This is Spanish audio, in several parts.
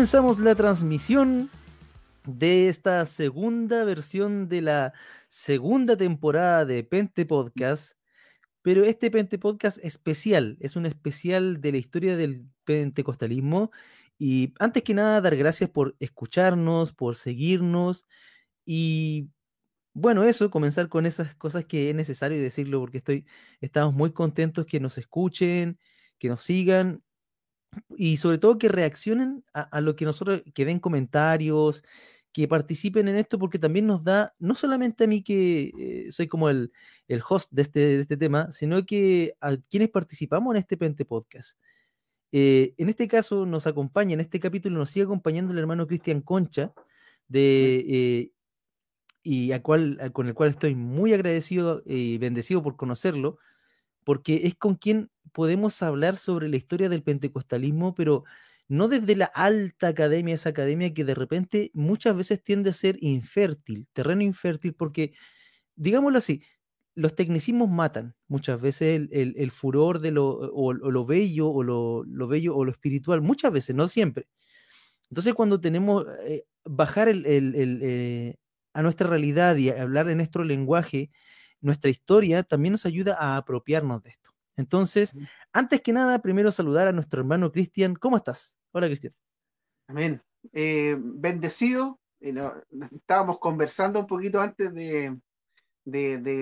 Comenzamos la transmisión de esta segunda versión de la segunda temporada de Pente Podcast, pero este Pente Podcast especial, es un especial de la historia del pentecostalismo. Y antes que nada dar gracias por escucharnos, por seguirnos y bueno, eso, comenzar con esas cosas que es necesario decirlo porque estoy, estamos muy contentos que nos escuchen, que nos sigan y sobre todo que reaccionen a, lo que nosotros, que den comentarios, que participen en esto, porque también nos da, no solamente a mí que eh, soy como el, host de este, de este, tema, sino que a quienes participamos en este Pente Podcast. Eh, en este caso nos acompaña, en este capítulo nos sigue acompañando el hermano Cristian Concha, de, eh, y a cual, con el cual estoy muy agradecido y bendecido por conocerlo, porque es con quien podemos hablar sobre la historia del pentecostalismo, pero no desde la alta academia, esa academia que de repente muchas veces tiende a ser infértil, terreno infértil, porque, digámoslo así, los tecnicismos matan muchas veces el, furor de lo, o, lo bello, o lo, bello, o lo espiritual, muchas veces, no siempre. Entonces, cuando tenemos eh, bajar eh, a nuestra realidad y hablar en nuestro lenguaje, nuestra historia también nos ayuda a apropiarnos de esto. Entonces, antes que nada, primero saludar a nuestro hermano Cristian. ¿Cómo estás? Hola, Cristian. Amén. Eh, bendecido. Eh, estábamos conversando un poquito antes de,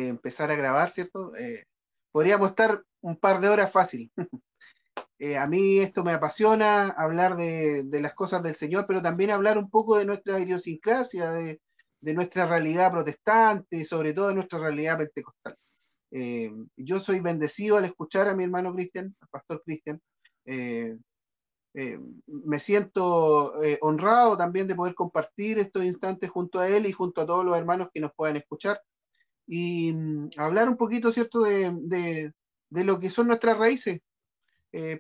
empezar a grabar, ¿cierto? Eh, podríamos estar un par de horas fácil. a mí esto me apasiona, hablar de, de, las cosas del Señor, pero también hablar un poco de nuestra idiosincrasia, de, de nuestra realidad protestante y sobre todo de nuestra realidad pentecostal. Eh, yo soy bendecido al escuchar a mi hermano Cristian, al pastor Cristian. Eh, eh, me siento honrado también de poder compartir estos instantes junto a él y junto a todos los hermanos que nos puedan escuchar y mm, hablar un poquito, ¿cierto?, de, de, lo que son nuestras raíces,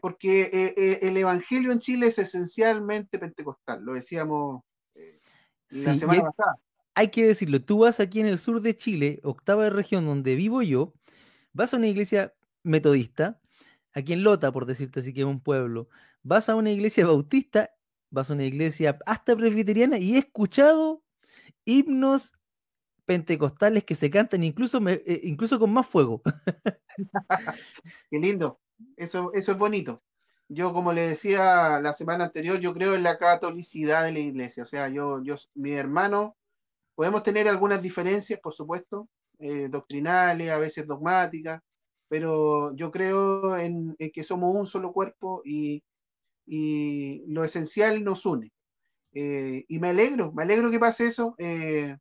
porque el Evangelio en Chile es esencialmente pentecostal, lo decíamos la semana pasada hay que decirlo, tú vas aquí en el sur de Chile, octava región donde vivo yo, vas a una iglesia metodista, aquí en Lota, por decirte así que es un pueblo, vas a una iglesia bautista, vas a una iglesia hasta presbiteriana y he escuchado himnos pentecostales que se cantan incluso, eh, incluso con más fuego. Qué lindo, eso, eso es bonito. Yo, como le decía la semana anterior, yo creo en la catolicidad de la iglesia. O sea, yo, yo, mi hermano Podemos tener algunas diferencias, por supuesto, eh, doctrinales, a veces dogmáticas, pero yo creo en, que somos un solo cuerpo y, lo esencial nos une. Eh, y me alegro, me alegro que pase eso. Eh,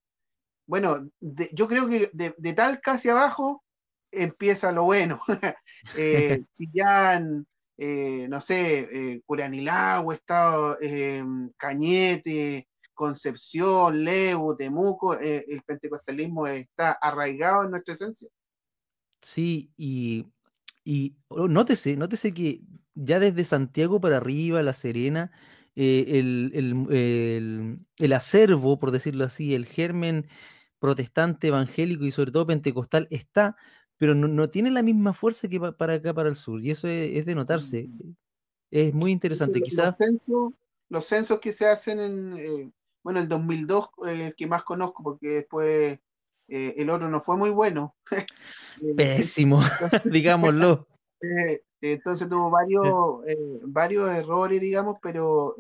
bueno, yo creo que de, tal casi abajo empieza lo bueno. Chillán, no sé, Curanilagua, Estado, Cañete, Concepción, Levo, Temuco, eh, el pentecostalismo está arraigado en nuestra esencia. Sí, y, y oh, nótese, nótese que ya desde Santiago para arriba, La Serena, eh, el, el, acervo, por decirlo así, el germen protestante, evangélico y sobre todo pentecostal está, pero no, tiene la misma fuerza que para acá, para el sur, y eso es, de notarse. Mm. Es muy interesante, quizás. Los censos, que se hacen en, eh, bueno, el 2002 el que más conozco porque después eh, el otro no fue muy bueno. Eh, Pésimo, digámoslo. Eh, entonces tuvo varios, varios errores, digamos, pero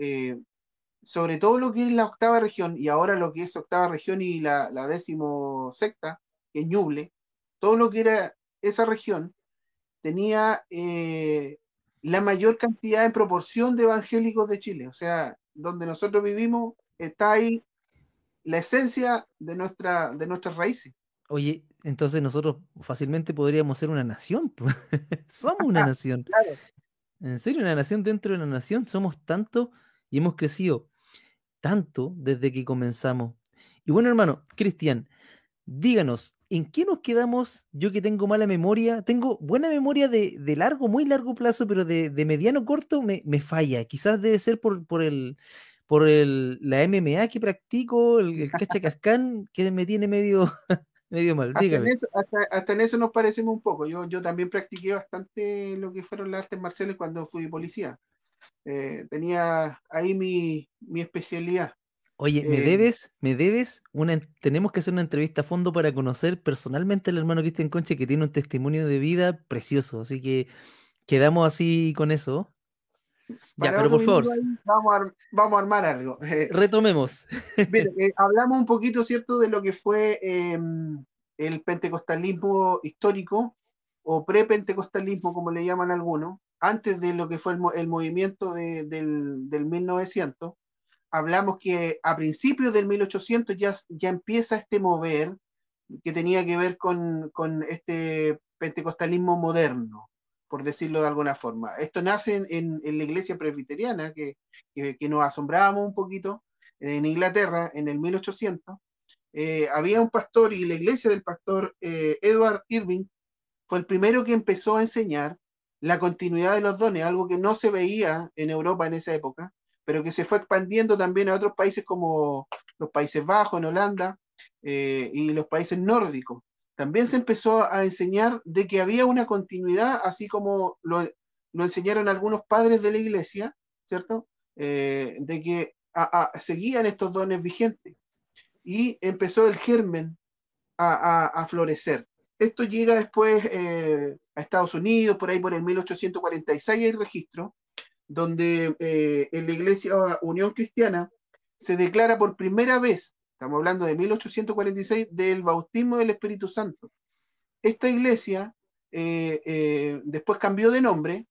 sobre todo lo que es la octava región y ahora lo que es octava región y la, la décimo secta, que es Ñuble, todo lo que era esa región tenía la mayor cantidad en proporción de evangélicos de Chile. O sea, donde nosotros vivimos, está ahí la esencia de, nuestra, de nuestras raíces. Oye, entonces nosotros fácilmente podríamos ser una nación. somos una nación. En serio, una nación dentro de una nación. Somos tanto y hemos crecido tanto desde que comenzamos. Y bueno, hermano, Cristian, díganos, ¿en qué nos quedamos? Yo que tengo mala memoria, tengo buena memoria de, largo, muy largo plazo, pero de, mediano corto me, falla. Quizás debe ser por, por el, por el, la MMA que practico, el, el cachacascán, que me tiene medio, medio mal. Hasta en, eso, hasta, en, eso, nos parecemos un poco. Yo, yo también practiqué bastante lo que fueron las artes marciales cuando fui policía. tenía ahí mi, mi especialidad. Oye, me debes, me debes una, tenemos que hacer una entrevista a fondo para conocer personalmente al hermano Cristian Conche que tiene un testimonio de vida precioso, así que quedamos así con eso. Ya, pero por favor. vamos, a, vamos, a, armar algo. Retomemos. Eh, hablamos un poquito, ¿cierto?, de lo que fue em, el pentecostalismo histórico o pre-pentecostalismo, como le llaman algunos, antes de lo que fue el, movimiento del, del 1900 hablamos que a principios del 1800 ya, ya empieza este mover que tenía que ver con, con este pentecostalismo moderno, por decirlo de alguna forma. Esto nace en, la iglesia presbiteriana, que, que, nos asombrábamos un poquito, en Inglaterra, en el 1800. Eh, había un pastor y la iglesia del pastor eh, Edward Irving fue el primero que empezó a enseñar la continuidad de los dones, algo que no se veía en Europa en esa época, pero que se fue expandiendo también a otros países como los Países Bajos, en Holanda, eh, y los países nórdicos. También se empezó a enseñar de que había una continuidad, así como lo, enseñaron algunos padres de la iglesia, ¿cierto? Eh, de que seguían estos dones vigentes. Y empezó el germen a, florecer. Esto llega después eh, a Estados Unidos, por ahí por el 1846 hay registro, donde eh, en la Iglesia Unión Cristiana se declara por primera vez, estamos hablando de 1846, del bautismo del Espíritu Santo. Esta iglesia eh, eh, después cambió de nombre,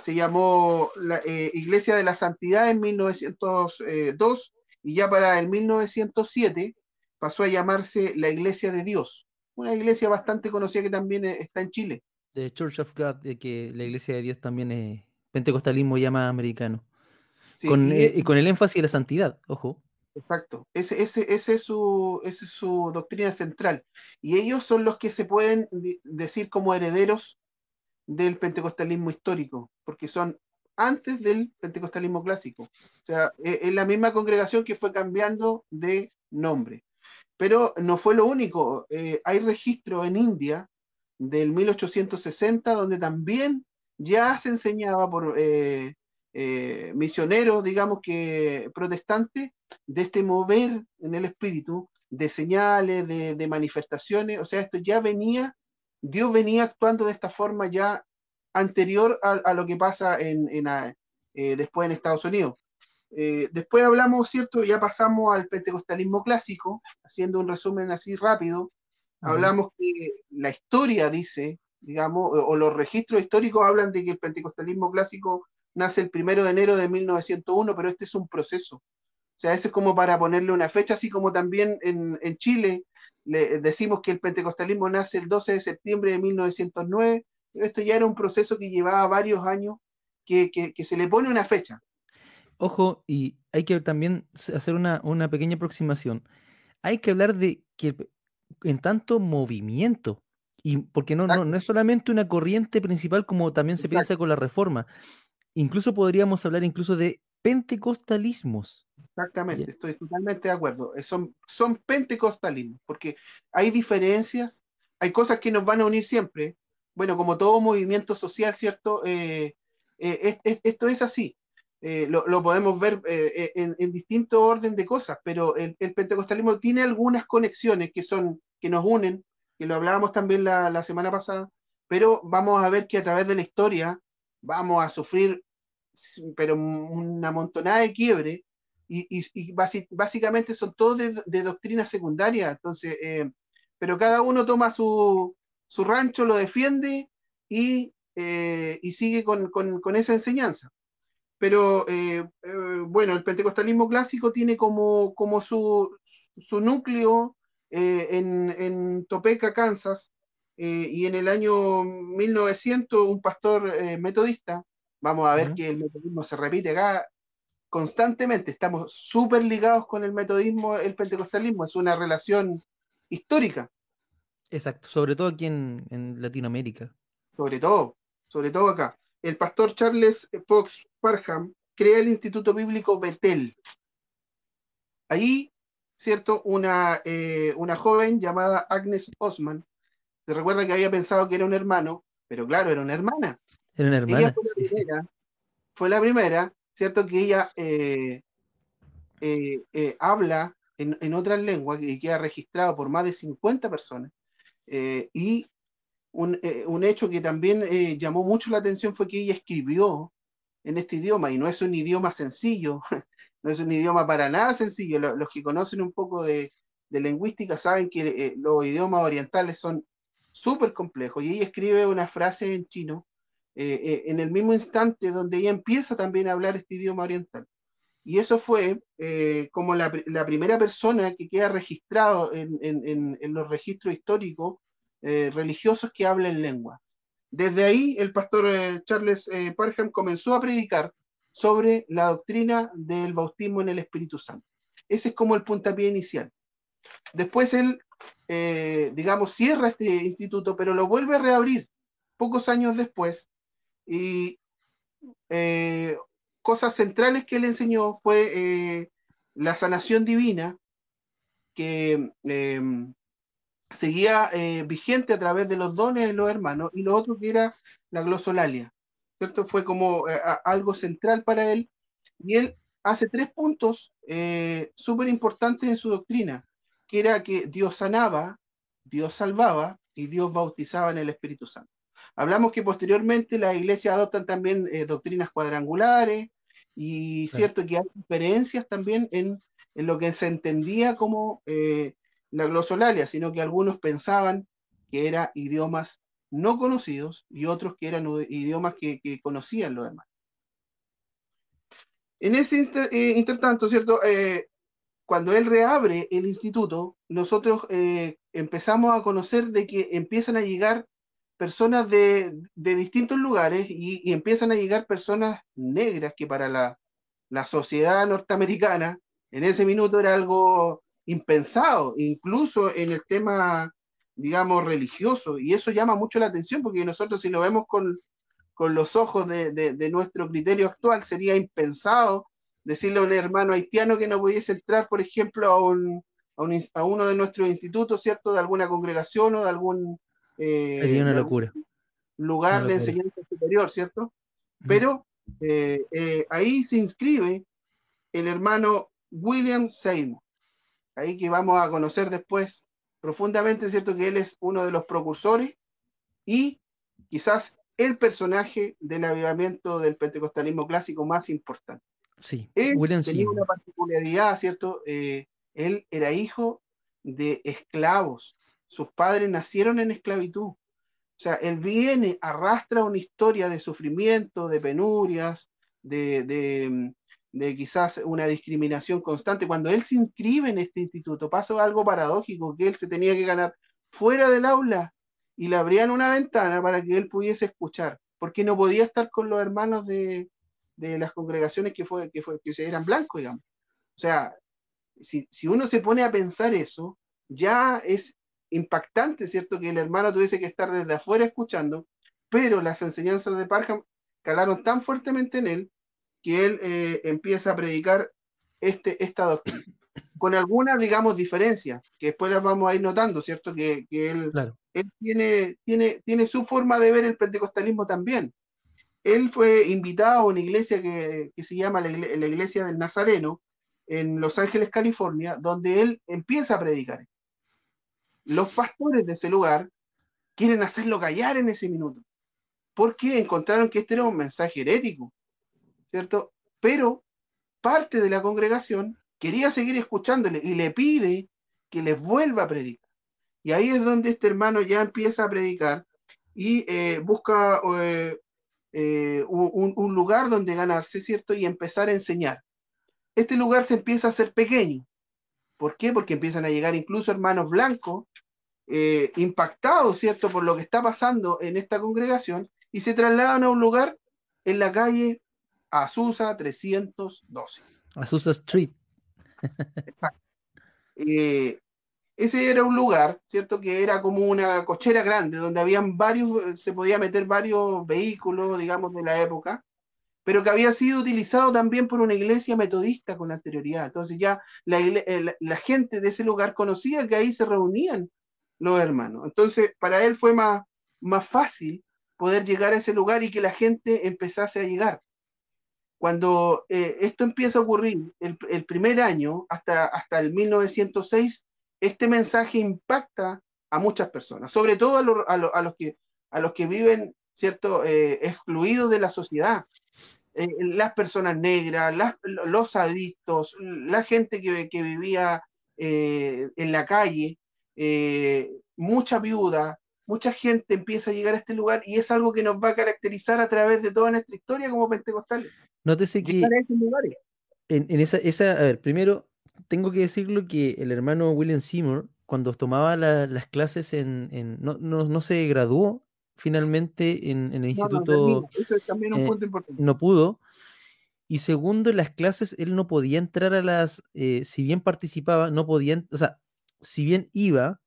se llamó la, Iglesia de la Santidad en 1902 y ya para el 1907 pasó a llamarse la Iglesia de Dios, una iglesia bastante conocida que también está en Chile. The Church of God, de que la Iglesia de Dios también es pentecostalismo más americano. con, eh, y, con el énfasis de la santidad, ojo. Exacto, ese, es su doctrina central. Y ellos son los que se pueden decir como herederos del pentecostalismo histórico, porque son antes del pentecostalismo clásico. O sea, e, es la misma congregación que fue cambiando de nombre. Pero no fue lo único. Eh, hay registro en India del 1860 donde también ya se enseñaba por eh, eh, misioneros, digamos que protestantes, de este mover en el espíritu, de señales, de, manifestaciones, o sea, esto ya venía, Dios venía actuando de esta forma ya anterior a, lo que pasa en, eh, después en Estados Unidos. después hablamos, ¿cierto? Ya pasamos al pentecostalismo clásico, haciendo un resumen así rápido. Hablamos que la historia dice digamos, o, los registros históricos hablan de que el pentecostalismo clásico nace el primero de enero de 1901, pero este es un proceso. O sea, ese es como para ponerle una fecha, así como también en, Chile le decimos que el pentecostalismo nace el 12 de septiembre de 1909. Esto ya era un proceso que llevaba varios años, que, se le pone una fecha. Ojo, y hay que también hacer una, una pequeña aproximación. Hay que hablar de que en tanto movimiento, y porque no, no, no, es solamente una corriente principal como también se piensa con la reforma. Incluso podríamos hablar incluso de pentecostalismos. Exactamente, estoy totalmente de acuerdo. Eh, son, son pentecostalismos, porque hay diferencias, hay cosas que nos van a unir siempre. Bueno, como todo movimiento social, ¿cierto? Eh, eh, esto es así. lo, lo, podemos ver en, en, distinto orden de cosas, pero el, el, pentecostalismo tiene algunas conexiones que son que nos unen, que lo hablábamos también la, semana pasada, pero vamos a ver que a través de la historia vamos a sufrir, pero una montonada de quiebre, y, básicamente son todos de, doctrina secundaria, entonces, eh, pero cada uno toma su, rancho, lo defiende y, eh, sigue con, esa enseñanza. Pero eh, bueno, el pentecostalismo clásico tiene como, como su, su núcleo eh, en, Topeka, Kansas, eh, y en el año 1900 un pastor eh, metodista, vamos a ver que el metodismo se repite acá constantemente, estamos súper ligados con el metodismo, el pentecostalismo, es una relación histórica. Exacto, sobre todo aquí en, en Latinoamérica. Sobre todo, sobre todo acá. El pastor Charles Fox Parham crea el Instituto Bíblico Betel. Ahí ¿cierto? Una, eh, una joven llamada Agnes Osman. Se recuerda que había pensado que era un hermano, pero claro, era una hermana. Era una hermana. Ella fue la primera fue la primera, ¿cierto? Que ella habla en, otras lenguas y queda registrado por más de 50 personas. y un, un, hecho que también llamó mucho la atención fue que ella escribió en este idioma y no es un idioma sencillo, no es un idioma para nada sencillo. Los, que conocen un poco de, lingüística saben que eh, los idiomas orientales son súper complejos y ella escribe una frase en chino eh, eh, en el mismo instante donde ella empieza también a hablar este idioma oriental. Y eso fue como la, primera persona que queda registrado en, los registros históricos religiosos que habla en lengua. Desde ahí el pastor Charles Parham comenzó a predicar sobre la doctrina del bautismo en el Espíritu Santo. Ese es como el puntapié inicial. Después él, eh, digamos, cierra este instituto, pero lo vuelve a reabrir pocos años después. Y eh, cosas centrales que él enseñó fue eh, la sanación divina, que seguía vigente a través de los dones de los hermanos, y lo otro que era la glosolalia. ¿cierto? Fue como eh, algo central para él. Y él hace tres puntos eh, súper importantes en su doctrina, que era que Dios sanaba, Dios salvaba y Dios bautizaba en el Espíritu Santo. Hablamos que posteriormente las iglesias adoptan también eh, doctrinas cuadrangulares y cierto que hay diferencias también en, en, lo que se entendía como la glosolalia, sino que algunos pensaban que era idiomas no conocidos y otros que eran idiomas que, conocían los demás. En ese eh, intertanto, ¿cierto? Eh, cuando él reabre el instituto, nosotros eh, empezamos a conocer de que empiezan a llegar personas de, distintos lugares y, empiezan a llegar personas negras que para la, la sociedad norteamericana en ese minuto era algo impensado, incluso en el tema digamos, religioso, y eso llama mucho la atención porque nosotros si lo vemos con, los ojos de, nuestro criterio actual, sería impensado decirle a un hermano haitiano que no pudiese entrar, por ejemplo, a, un, a, uno de nuestros institutos, ¿cierto? De alguna congregación o de algún... Eh, una locura. Lugar de enseñanza superior, ¿cierto? Pero eh, eh, ahí se inscribe el hermano William Seymour, ahí que vamos a conocer después profundamente, ¿cierto? Que él es uno de los precursores y quizás el personaje del avivamiento del pentecostalismo clásico más importante. Sí, él tenía una particularidad, ¿cierto? Eh, él era hijo de esclavos. Sus padres nacieron en esclavitud. O sea, él viene, arrastra una historia de sufrimiento, de penurias, de, de quizás una discriminación constante. Cuando él se inscribe en este instituto, pasó algo paradójico, que él se tenía que ganar fuera del aula y le abrían una ventana para que él pudiese escuchar, porque no podía estar con los hermanos de, las congregaciones que, fue, que, fue, que eran blancos, digamos. O sea, si, uno se pone a pensar eso, ya es impactante, ¿cierto? Que el hermano tuviese que estar desde afuera escuchando, pero las enseñanzas de Parham calaron tan fuertemente en él que él eh, empieza a predicar este, esta doctrina, con algunas, digamos, diferencias, que después las vamos a ir notando, ¿cierto? Que, él, él tiene, tiene, tiene su forma de ver el pentecostalismo también. Él fue invitado a una iglesia que, se llama la, Iglesia del Nazareno, en Los Ángeles, California, donde él empieza a predicar. Los pastores de ese lugar quieren hacerlo callar en ese minuto, porque encontraron que este era un mensaje herético, ¿cierto? Pero parte de la congregación quería seguir escuchándole y le pide que les vuelva a predicar. Y ahí es donde este hermano ya empieza a predicar y eh, busca eh, eh, un, lugar donde ganarse, ¿cierto? Y empezar a enseñar. Este lugar se empieza a hacer pequeño. ¿Por qué? Porque empiezan a llegar incluso hermanos blancos impactados, ¿cierto? Por lo que está pasando en esta congregación y se trasladan a un lugar en la calle Azusa 312. Azusa Street. Exacto. Eh, ese era un lugar, ¿cierto? Que era como una cochera grande, donde habían varios, se podía meter varios vehículos, digamos, de la época, pero que había sido utilizado también por una iglesia metodista con anterioridad. Entonces ya la, gente de ese lugar conocía que ahí se reunían los hermanos. Entonces, para él fue más, más fácil poder llegar a ese lugar y que la gente empezase a llegar. Cuando eh, esto empieza a ocurrir, el, el, primer año, hasta, hasta el 1906, este mensaje impacta a muchas personas, sobre todo a, lo, a, lo, a los, que, a los que viven, ¿cierto?, eh, excluidos de la sociedad. Eh, las personas negras, las, los adictos, la gente que, que vivía eh, en la calle, mucha viuda, mucha gente empieza a llegar a este lugar y es algo que nos va a caracterizar a través de toda nuestra historia como pentecostales. Nótese que en, en, esa, esa, a ver, primero tengo que decirlo que el hermano William Seymour, cuando tomaba la, las clases en, en no, no, no, se graduó finalmente en, en el instituto, no, Eso es también un eh, punto importante. no pudo. Y segundo, en las clases él no podía entrar a las, eh, si bien participaba, no podía, o sea, si bien iba,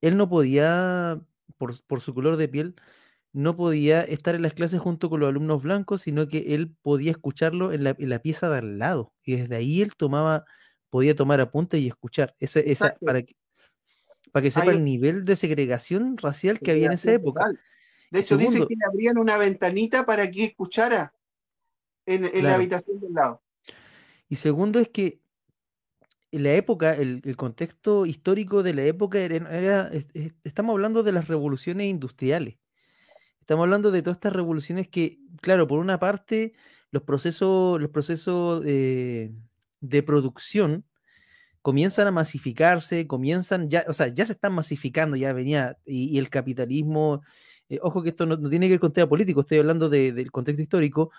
él no podía, por, por, su color de piel, no podía estar en las clases junto con los alumnos blancos, sino que él podía escucharlo en la, en la pieza de al lado. Y desde ahí él tomaba, podía tomar apuntes y escuchar. Esa, esa, para, que, para que sepa Hay... el nivel de segregación racial que había en esa época. De hecho, Segundo, dice que le abrían una ventanita para que escuchara en, en claro. la habitación del lado. Y segundo es que en la época, el, el, contexto histórico de la época era, era, estamos hablando de las revoluciones industriales. Estamos hablando de todas estas revoluciones que, claro, por una parte, los procesos, los procesos de, de producción comienzan a masificarse, comienzan ya, o sea, ya se están masificando, ya venía, y, y el capitalismo, eh, ojo que esto no, no, tiene que ver con tema político, estoy hablando de, del contexto histórico,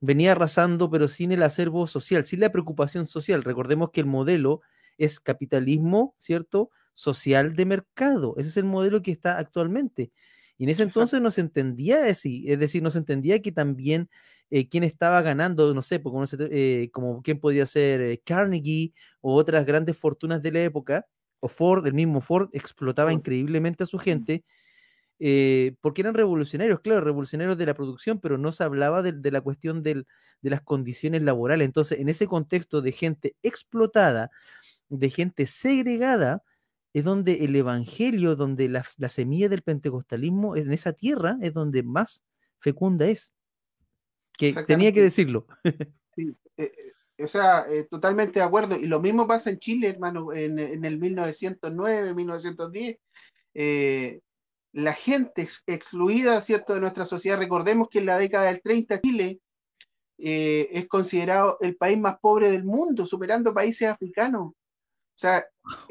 venía arrasando, pero sin el acervo social, sin la preocupación social. Recordemos que el modelo es capitalismo, ¿cierto? Social de mercado. Ese es el modelo que está actualmente. Y en ese entonces no se entendía así, es decir, no se entendía que también eh, quién estaba ganando, no sé, como, eh, como quién podía ser eh, Carnegie o otras grandes fortunas de la época, o Ford, el mismo Ford, explotaba increíblemente a su gente eh, porque eran revolucionarios, claro, revolucionarios de la producción, pero no se hablaba de, de la cuestión del, de las condiciones laborales. Entonces, en ese contexto de gente explotada, de gente segregada, es donde el evangelio, donde la, la semilla del pentecostalismo, en esa tierra, es donde más fecunda es. Que tenía que decirlo. Sí, eh, o sea, eh, totalmente de acuerdo. Y lo mismo pasa en Chile, hermano, en, en el 1909, 1910. Eh, la gente ex excluida, ¿cierto?, de nuestra sociedad. Recordemos que en la década del 30 Chile eh, es considerado el país más pobre del mundo, superando países africanos. O sea,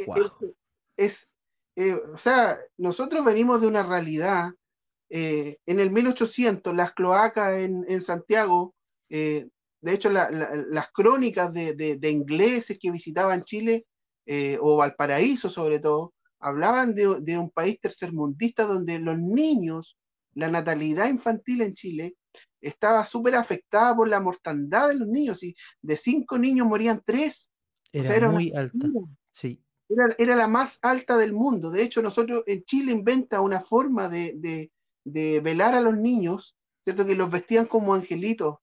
wow. es, eh, o sea, nosotros venimos de una realidad. Eh, en el 1800, las cloacas en, en Santiago, eh, de hecho, la, la, las crónicas de, de, de, ingleses que visitaban Chile, eh, o Valparaíso sobre todo, hablaban de, de, un país tercermundista donde los niños, la natalidad infantil en Chile estaba súper afectada por la mortandad de los niños y de cinco niños morían tres. Era, o sea, era muy alta. Sí. Era, era, la más alta del mundo. De hecho, nosotros en Chile inventa una forma de, de, de velar a los niños, ¿cierto? Que los vestían como angelitos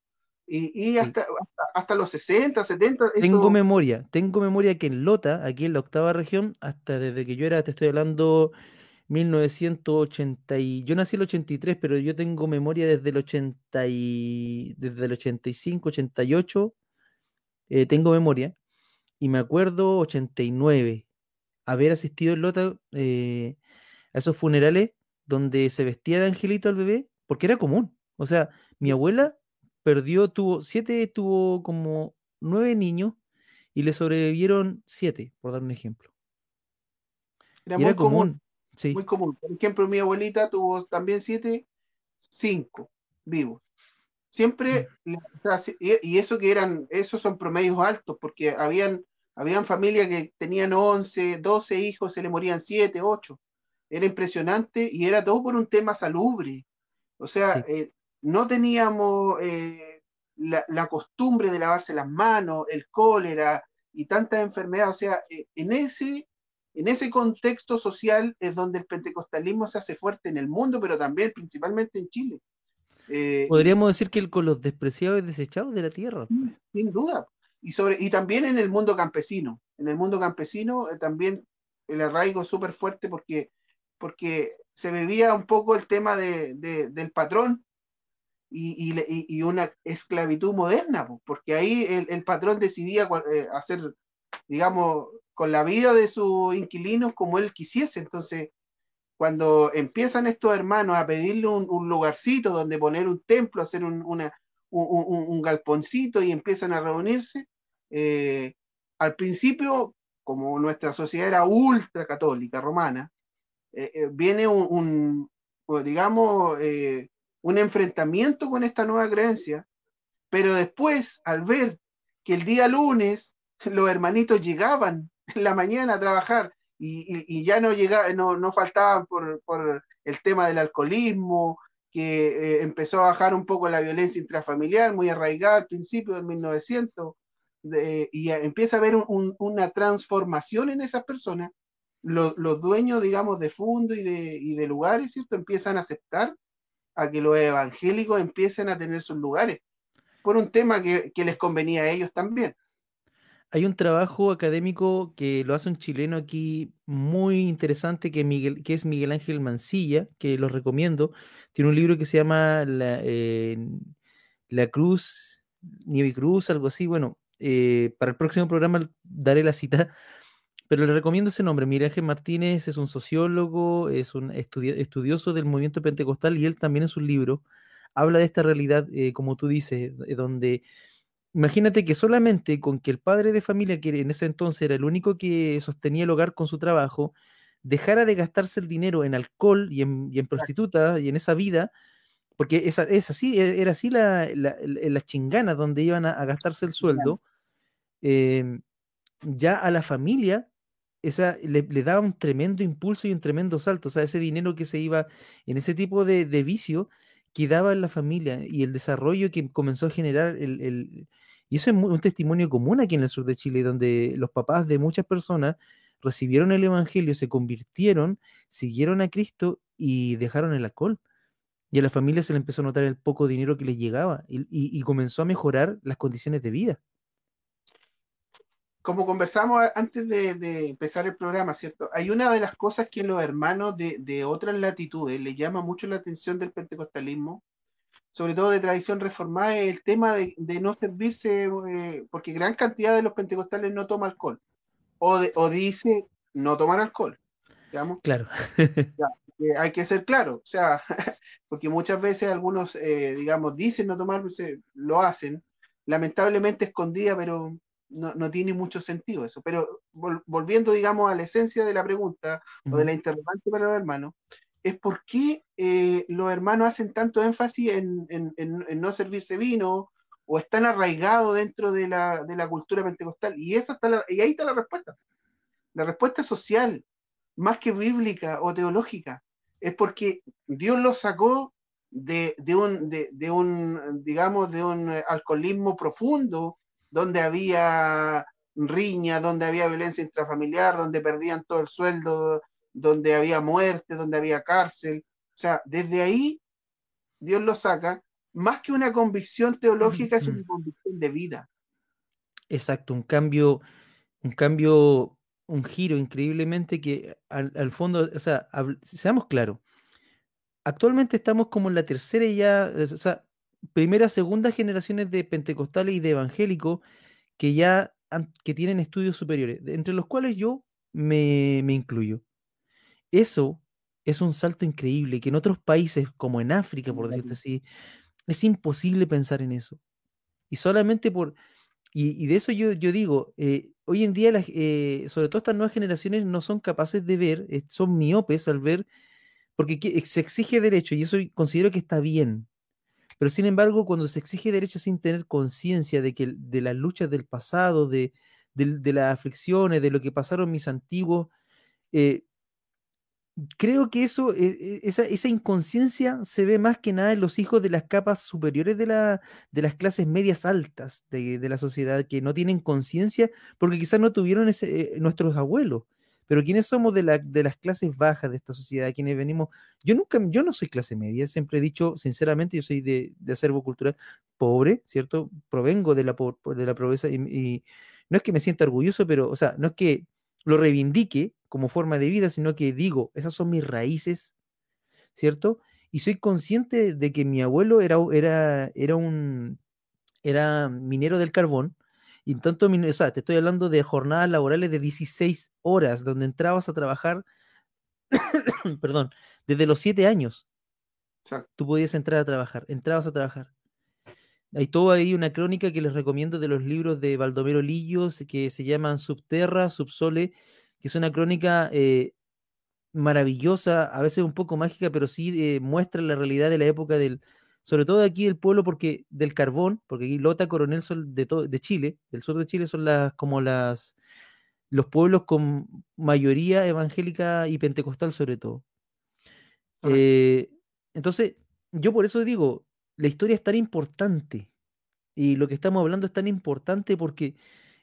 y, y hasta, sí. hasta, hasta, los 60, 70. Tengo esto... memoria, tengo memoria que en Lota, aquí en la octava región, hasta desde que yo era, te estoy hablando 1980, y, yo nací en el 83, pero yo tengo memoria desde el 80 y, desde el 85, 88, eh, tengo memoria, y me acuerdo 89, haber asistido en Lota eh, a esos funerales donde se vestía de angelito al bebé, porque era común. O sea, mi abuela perdió, tuvo siete, tuvo como nueve niños y le sobrevivieron siete, por dar un ejemplo. Era, muy era común. común. Sí. Muy común. Por ejemplo, mi abuelita tuvo también siete, cinco vivos. Siempre, o sea, y eso que eran, esos son promedios altos, porque habían, habían familias que tenían 11, 12 hijos, se le morían 7, 8. Era impresionante y era todo por un tema salubre. O sea, sí. eh, no teníamos eh, la, la, costumbre de lavarse las manos, el cólera y tantas enfermedades. O sea, eh, en, ese, en ese contexto social es donde el pentecostalismo se hace fuerte en el mundo, pero también principalmente en Chile. Eh, Podríamos decir que el, con los despreciados y desechados de la tierra. Sí, sin duda. Y, sobre, y también en el mundo campesino. En el mundo campesino también el arraigo es súper fuerte porque, porque se bebía un poco el tema de, de, del patrón y, una esclavitud moderna, porque ahí el, patrón decidía eh, hacer, digamos, con la vida de sus inquilinos como él quisiese. Entonces, cuando empiezan estos hermanos a pedirle un, lugarcito donde poner un templo, hacer un, un, galponcito y empiezan a reunirse, eh, al principio, como nuestra sociedad era ultra católica romana, eh, viene un, digamos, un enfrentamiento con esta nueva creencia, pero después, al ver que el día lunes los hermanitos llegaban en la mañana a trabajar y, ya no, llegaba, no, no faltaban por, el tema del alcoholismo, que eh, empezó a bajar un poco la violencia intrafamiliar, muy arraigada al principio del 1900, y empieza a haber una transformación en esas personas, los, dueños, digamos, de fondo y de, y de lugares, ¿cierto? Empiezan a aceptar a que los evangélicos empiecen a tener sus lugares, por un tema que, les convenía a ellos también. Hay un trabajo académico que lo hace un chileno aquí muy interesante, que, Miguel, que es Miguel Ángel Mancilla, que lo recomiendo. Tiene un libro que se llama La, eh, La Cruz, Nieve Cruz, algo así. Bueno, eh, para el próximo programa daré la cita, pero le recomiendo ese nombre. Miguel Ángel Martínez es un sociólogo, es un estudioso del movimiento pentecostal y él también en su libro habla de esta realidad, eh, como tú dices, donde imagínate que solamente con que el padre de familia, que en ese entonces era el único que sostenía el hogar con su trabajo, dejara de gastarse el dinero en alcohol y en, y prostituta y en esa vida, porque esa, es así, e, era así la, la, chingana donde iban a, gastarse el sueldo, em, ya a la familia esa, le, daba un tremendo impulso y un tremendo salto. O sea, ese dinero que se iba en ese tipo de, vicio quedaba en la familia y el desarrollo que comenzó a generar el... y eso es un testimonio común aquí en el sur de Chile, donde los papás de muchas personas recibieron el Evangelio, se convirtieron, siguieron a Cristo y dejaron el alcohol. Y a la familia se le empezó a notar el poco dinero que les llegaba y comenzó a mejorar las condiciones de vida como conversamos antes de, empezar el programa, ¿cierto? Hay una de las cosas que los hermanos de, otras latitudes le llama mucho la atención del pentecostalismo, sobre todo de tradición reformada, es el tema de, no servirse, eh, porque gran cantidad de los pentecostales no toma alcohol, o, o dice no tomar alcohol, digamos. Claro. hay que ser claro, o sea, porque muchas veces algunos, eh, digamos, dicen no tomar, lo hacen, lamentablemente escondida, pero no, tiene mucho sentido eso. Pero volviendo, digamos, a la esencia de la pregunta o de la interrogante para los hermanos, es por qué eh, los hermanos hacen tanto énfasis en, no servirse vino o están arraigados dentro de la, cultura pentecostal. Y, esa está y ahí está la respuesta. La respuesta social, más que bíblica o teológica, es porque Dios los sacó de, un, de, un, digamos, de un alcoholismo profundo donde había riña, donde había violencia intrafamiliar, donde perdían todo el sueldo, donde había muerte, donde había cárcel. O sea, desde ahí Dios lo saca, más que una convicción teológica, es una convicción de vida. Exacto, un cambio, un cambio, un giro increíblemente que al, fondo, o sea, seamos claros, actualmente estamos como en la tercera ya, o sea, primera, segunda generaciones de pentecostales y de evangélicos que ya que tienen estudios superiores, entre los cuales yo me, incluyo. Eso es un salto increíble que en otros países, como en África, por decirte así, es imposible pensar en eso. Y solamente por... Y, de eso yo, yo digo, eh, hoy en día, eh, sobre todo estas nuevas generaciones, no son capaces de ver, eh, son miopes al ver, porque se exige derecho y eso considero que está bien, pero sin embargo, cuando se exige derecho sin tener conciencia de que de las luchas del pasado, de, las aflicciones, de lo que pasaron mis antiguos, eh, creo que eso, e, e, esa, inconsciencia se ve más que nada en los hijos de las capas superiores de, la, de las clases medias altas de, la sociedad, que no tienen conciencia porque quizás no tuvieron ese, eh, nuestros abuelos. Pero quienes somos de, la, de las clases bajas de esta sociedad, quienes venimos, yo nunca, yo no soy clase media, siempre he dicho, sinceramente, yo soy de, de acervo cultural pobre, ¿cierto? Provengo de la, de la pobreza y, no es que me sienta orgulloso, pero, o sea, no es que lo reivindique como forma de vida, sino que digo, esas son mis raíces, ¿cierto? y soy consciente de que mi abuelo era, era, era un era minero del carbón, y tanto, o sea, te estoy hablando de jornadas laborales de 16 horas, donde entrabas a trabajar, perdón, desde los 7 años. Tú podías entrar a trabajar, entrabas a trabajar. Hay todo ahí una crónica que les recomiendo de los libros de Baldomero Lillos que se llaman Subterra, Subsole, que es una crónica eh, maravillosa, a veces un poco mágica, pero sí eh, muestra la realidad de la época del, sobre todo aquí el pueblo porque del carbón, porque aquí Lota, Coronel son de, de Chile, del sur de Chile son las como las los pueblos con mayoría evangélica y pentecostal sobre todo. Eh, entonces, yo por eso digo, la historia es tan importante y lo que estamos hablando es tan importante porque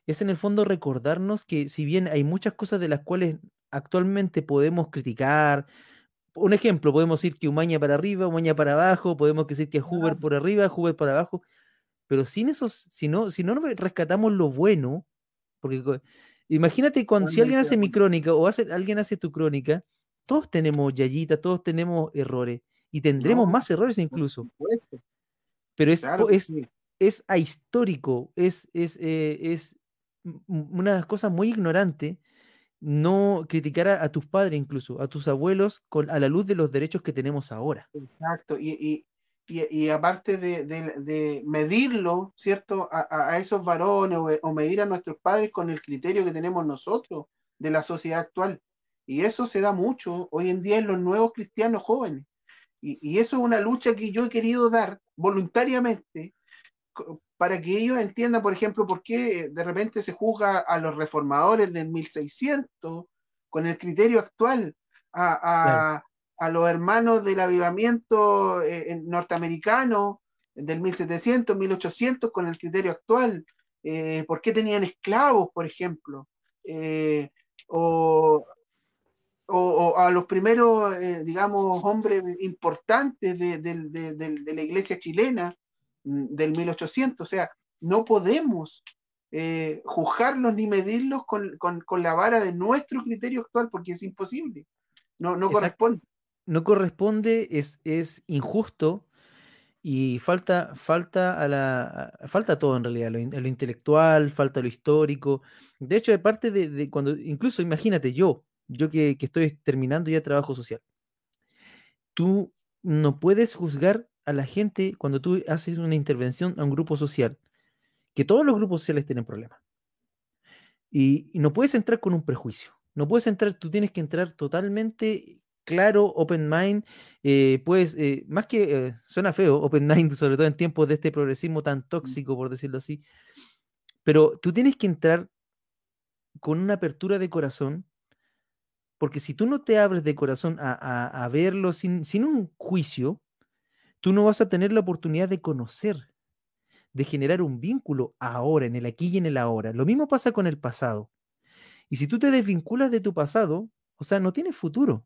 es en el fondo recordarnos que si bien hay muchas cosas de las cuales actualmente podemos criticar, un ejemplo, podemos decir que Umaña para arriba, Umaña para abajo, podemos decir que Huber por arriba, Huber para abajo, pero sin esos, si no, si no rescatamos lo bueno, porque imagínate cuando si alguien hace mi crónica o hace, alguien hace tu crónica, todos tenemos yayitas, todos tenemos errores y tendremos más errores incluso. Pero es, es, es ahistórico, es, es, eh, es una cosa muy ignorante no criticar a, tus padres incluso, a tus abuelos, con, a la luz de los derechos que tenemos ahora. Exacto, y, y, aparte de, medirlo, ¿cierto? A, esos varones o, medir a nuestros padres con el criterio que tenemos nosotros de la sociedad actual. Y eso se da mucho hoy en día en los nuevos cristianos jóvenes. Y, y eso es una lucha que yo he querido dar voluntariamente para que ellos entiendan, por ejemplo, por qué de repente se juzga a los reformadores del 1600 con el criterio actual, a, los hermanos del avivamiento eh, norteamericano del 1700, 1800 con el criterio actual, eh, por qué tenían esclavos, por ejemplo, eh, o, a los primeros, digamos, hombres importantes de la iglesia chilena, del 1800. O sea, no podemos eh, juzgarlos ni medirlos con, la vara de nuestro criterio actual porque es imposible. No, no corresponde. No corresponde, es, es injusto y falta, falta a la falta todo en realidad, lo, lo, intelectual, falta lo histórico. De hecho, de parte de, cuando, incluso imagínate yo, yo que, que estoy terminando ya trabajo social, tú no puedes juzgar a la gente cuando tú haces una intervención a un grupo social, que todos los grupos sociales tienen problemas. Y, no puedes entrar con un prejuicio. No puedes entrar, tú tienes que entrar totalmente claro, open mind. Eh, pues, eh, más que eh, suena feo, open mind, sobre todo en tiempos de este progresismo tan tóxico, por decirlo así. Pero tú tienes que entrar con una apertura de corazón, porque si tú no te abres de corazón a, verlo sin, sin un juicio, tú no vas a tener la oportunidad de conocer, de generar un vínculo ahora, en el aquí y en el ahora. Lo mismo pasa con el pasado. Y si tú te desvinculas de tu pasado, o sea, no tienes futuro.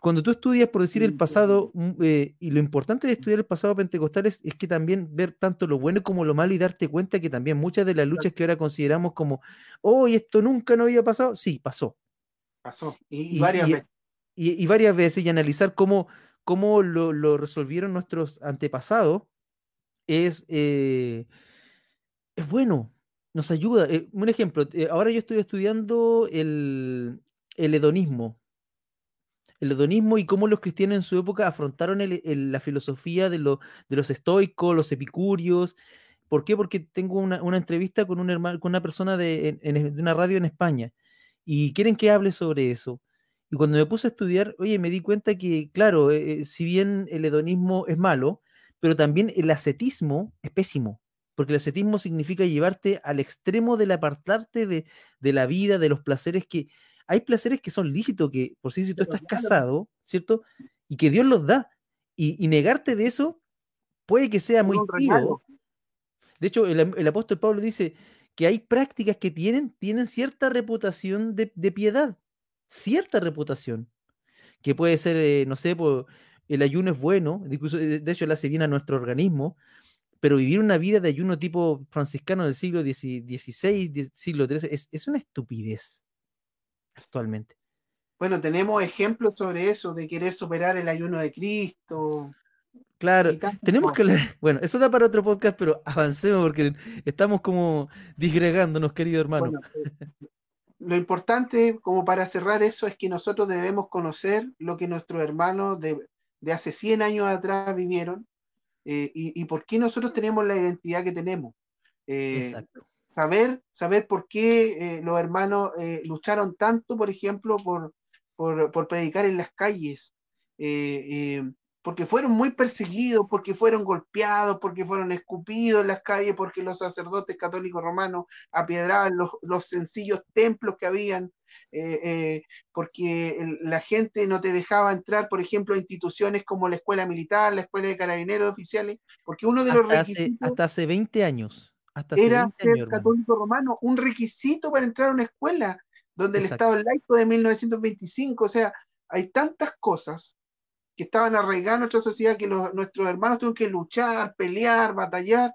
Cuando tú estudias, por decir, el pasado, mm, eh, y lo importante de estudiar el pasado pentecostal es, que también ver tanto lo bueno como lo malo y darte cuenta que también muchas de las luchas que ahora consideramos como, oh, esto nunca no había pasado, sí, pasó. Pasó, y, varias veces. y, varias veces, y analizar cómo, cómo lo, resolvieron nuestros antepasados, es, eh, es bueno, nos ayuda. Eh, un ejemplo, eh, ahora yo estoy estudiando el, hedonismo. El hedonismo y cómo los cristianos en su época afrontaron la filosofía de, de, los estoicos, los epicúreos. ¿Por qué? Porque tengo una, entrevista con, un con una persona de una radio en España y quieren que hable sobre eso. Y cuando me puse a estudiar, oye, me di cuenta que, claro, eh, eh, si bien el hedonismo es malo, pero también el ascetismo es pésimo, porque el ascetismo significa llevarte al extremo del apartarte de, de la vida, de los placeres que... Hay placeres que son lícitos, que por si, si tú estás casado, ¿cierto? Y que Dios los da. Y, negarte de eso puede que sea muy pío. De hecho, el, apóstol Pablo dice que hay prácticas que tienen, tienen cierta reputación de, de piedad cierta reputación, que puede ser, eh, no sé, el ayuno es bueno, eh, de hecho le hace bien a nuestro organismo, pero vivir una vida de ayuno tipo franciscano del siglo XVI, siglo XIII, es, una estupidez actualmente. Bueno, tenemos ejemplos sobre eso, de querer superar el ayuno de Cristo. Claro, tenemos que leer. Bueno, eso da para otro podcast, pero avancemos porque estamos como disgregándonos, querido hermano. Eh, lo importante, como para cerrar eso, es que nosotros debemos conocer lo que nuestros hermanos de, hace 100 años atrás vivieron eh, y, por qué nosotros tenemos la identidad que tenemos. Eh, saber, saber por qué los hermanos lucharon tanto, por ejemplo, por, por, por predicar en las calles porque fueron muy perseguidos, porque fueron golpeados, porque fueron escupidos en las calles, porque los sacerdotes católicos romanos apiedraban los, sencillos templos que habían, eh, eh, porque la gente no te dejaba entrar, por ejemplo, a instituciones como la escuela militar, la escuela de carabineros oficiales, porque uno de los requisitos... hasta hace 20 años. Hasta era ser católico romano, un requisito para entrar a una escuela, donde el Estado laico de 1925, o sea, hay tantas cosas que estaban arraigados en nuestra sociedad, que nuestros hermanos tuvieron que luchar, pelear, batallar,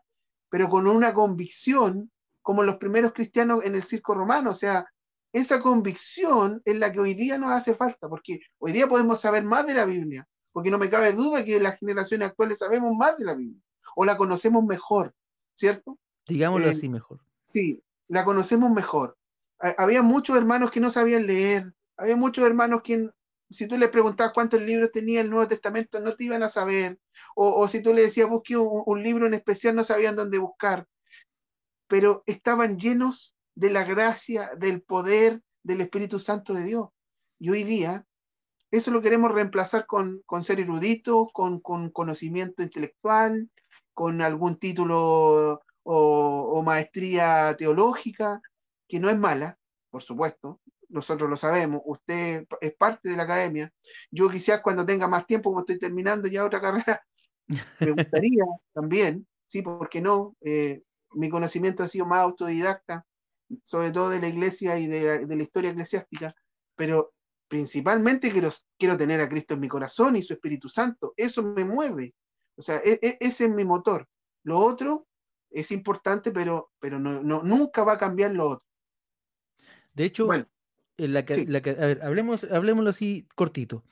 pero con una convicción, como los primeros cristianos en el circo romano. O sea, esa convicción es la que hoy día nos hace falta, porque hoy día podemos saber más de la Biblia, porque no me cabe duda que las generaciones actuales sabemos más de la Biblia, o la conocemos mejor, ¿cierto? Digámoslo eh, así mejor. Sí, la conocemos mejor. Había muchos hermanos que no sabían leer, había muchos hermanos que si tú le preguntabas cuántos libros tenía el Nuevo Testamento, no te iban a saber. O, si tú le decías, busque un, libro en especial, no sabían dónde buscar. Pero estaban llenos de la gracia, del poder del Espíritu Santo de Dios. Y hoy día, eso lo queremos reemplazar con, ser eruditos, con, conocimiento intelectual, con algún título o maestría teológica, que no es mala, por supuesto, nosotros lo sabemos, usted es parte de la academia. Yo quizás cuando tenga más tiempo, como estoy terminando ya otra carrera, me gustaría también, sí, porque no, eh, mi conocimiento ha sido más autodidacta, sobre todo de la iglesia y de, la historia eclesiástica, pero principalmente quiero, quiero tener a Cristo en mi corazón y su Espíritu Santo, eso me mueve, o sea, e, e, ese es mi motor. Lo otro es importante, pero, pero no, nunca va a cambiar lo otro. De hecho, bueno, la, a ver, hablemos, hablemoslo así cortito.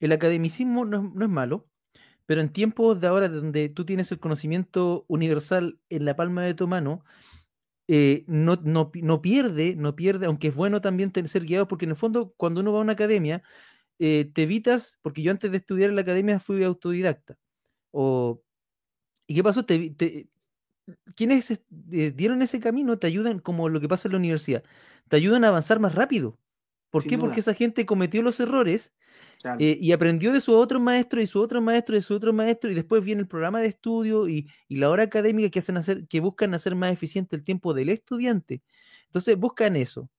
El academicismo no, es malo, pero en tiempos de ahora donde tú tienes el conocimiento universal en la palma de tu mano, eh, no, no, pierde, no pierde, aunque es bueno también ser guiado, porque en el fondo cuando uno va a una academia, eh, te evitas, porque yo antes de estudiar en la academia fui autodidacta. O, ¿Y qué pasó? Te, quienes eh, dieron ese camino te ayudan, como lo que pasa en la universidad, te ayudan a avanzar más rápido. ¿Por qué? Porque esa gente cometió los errores eh, y aprendió de su otro maestro y su otro maestro y su otro maestro y después viene el programa de estudio y, la hora académica que, hacen hacer, que buscan hacer más eficiente el tiempo del estudiante. Entonces buscan eso.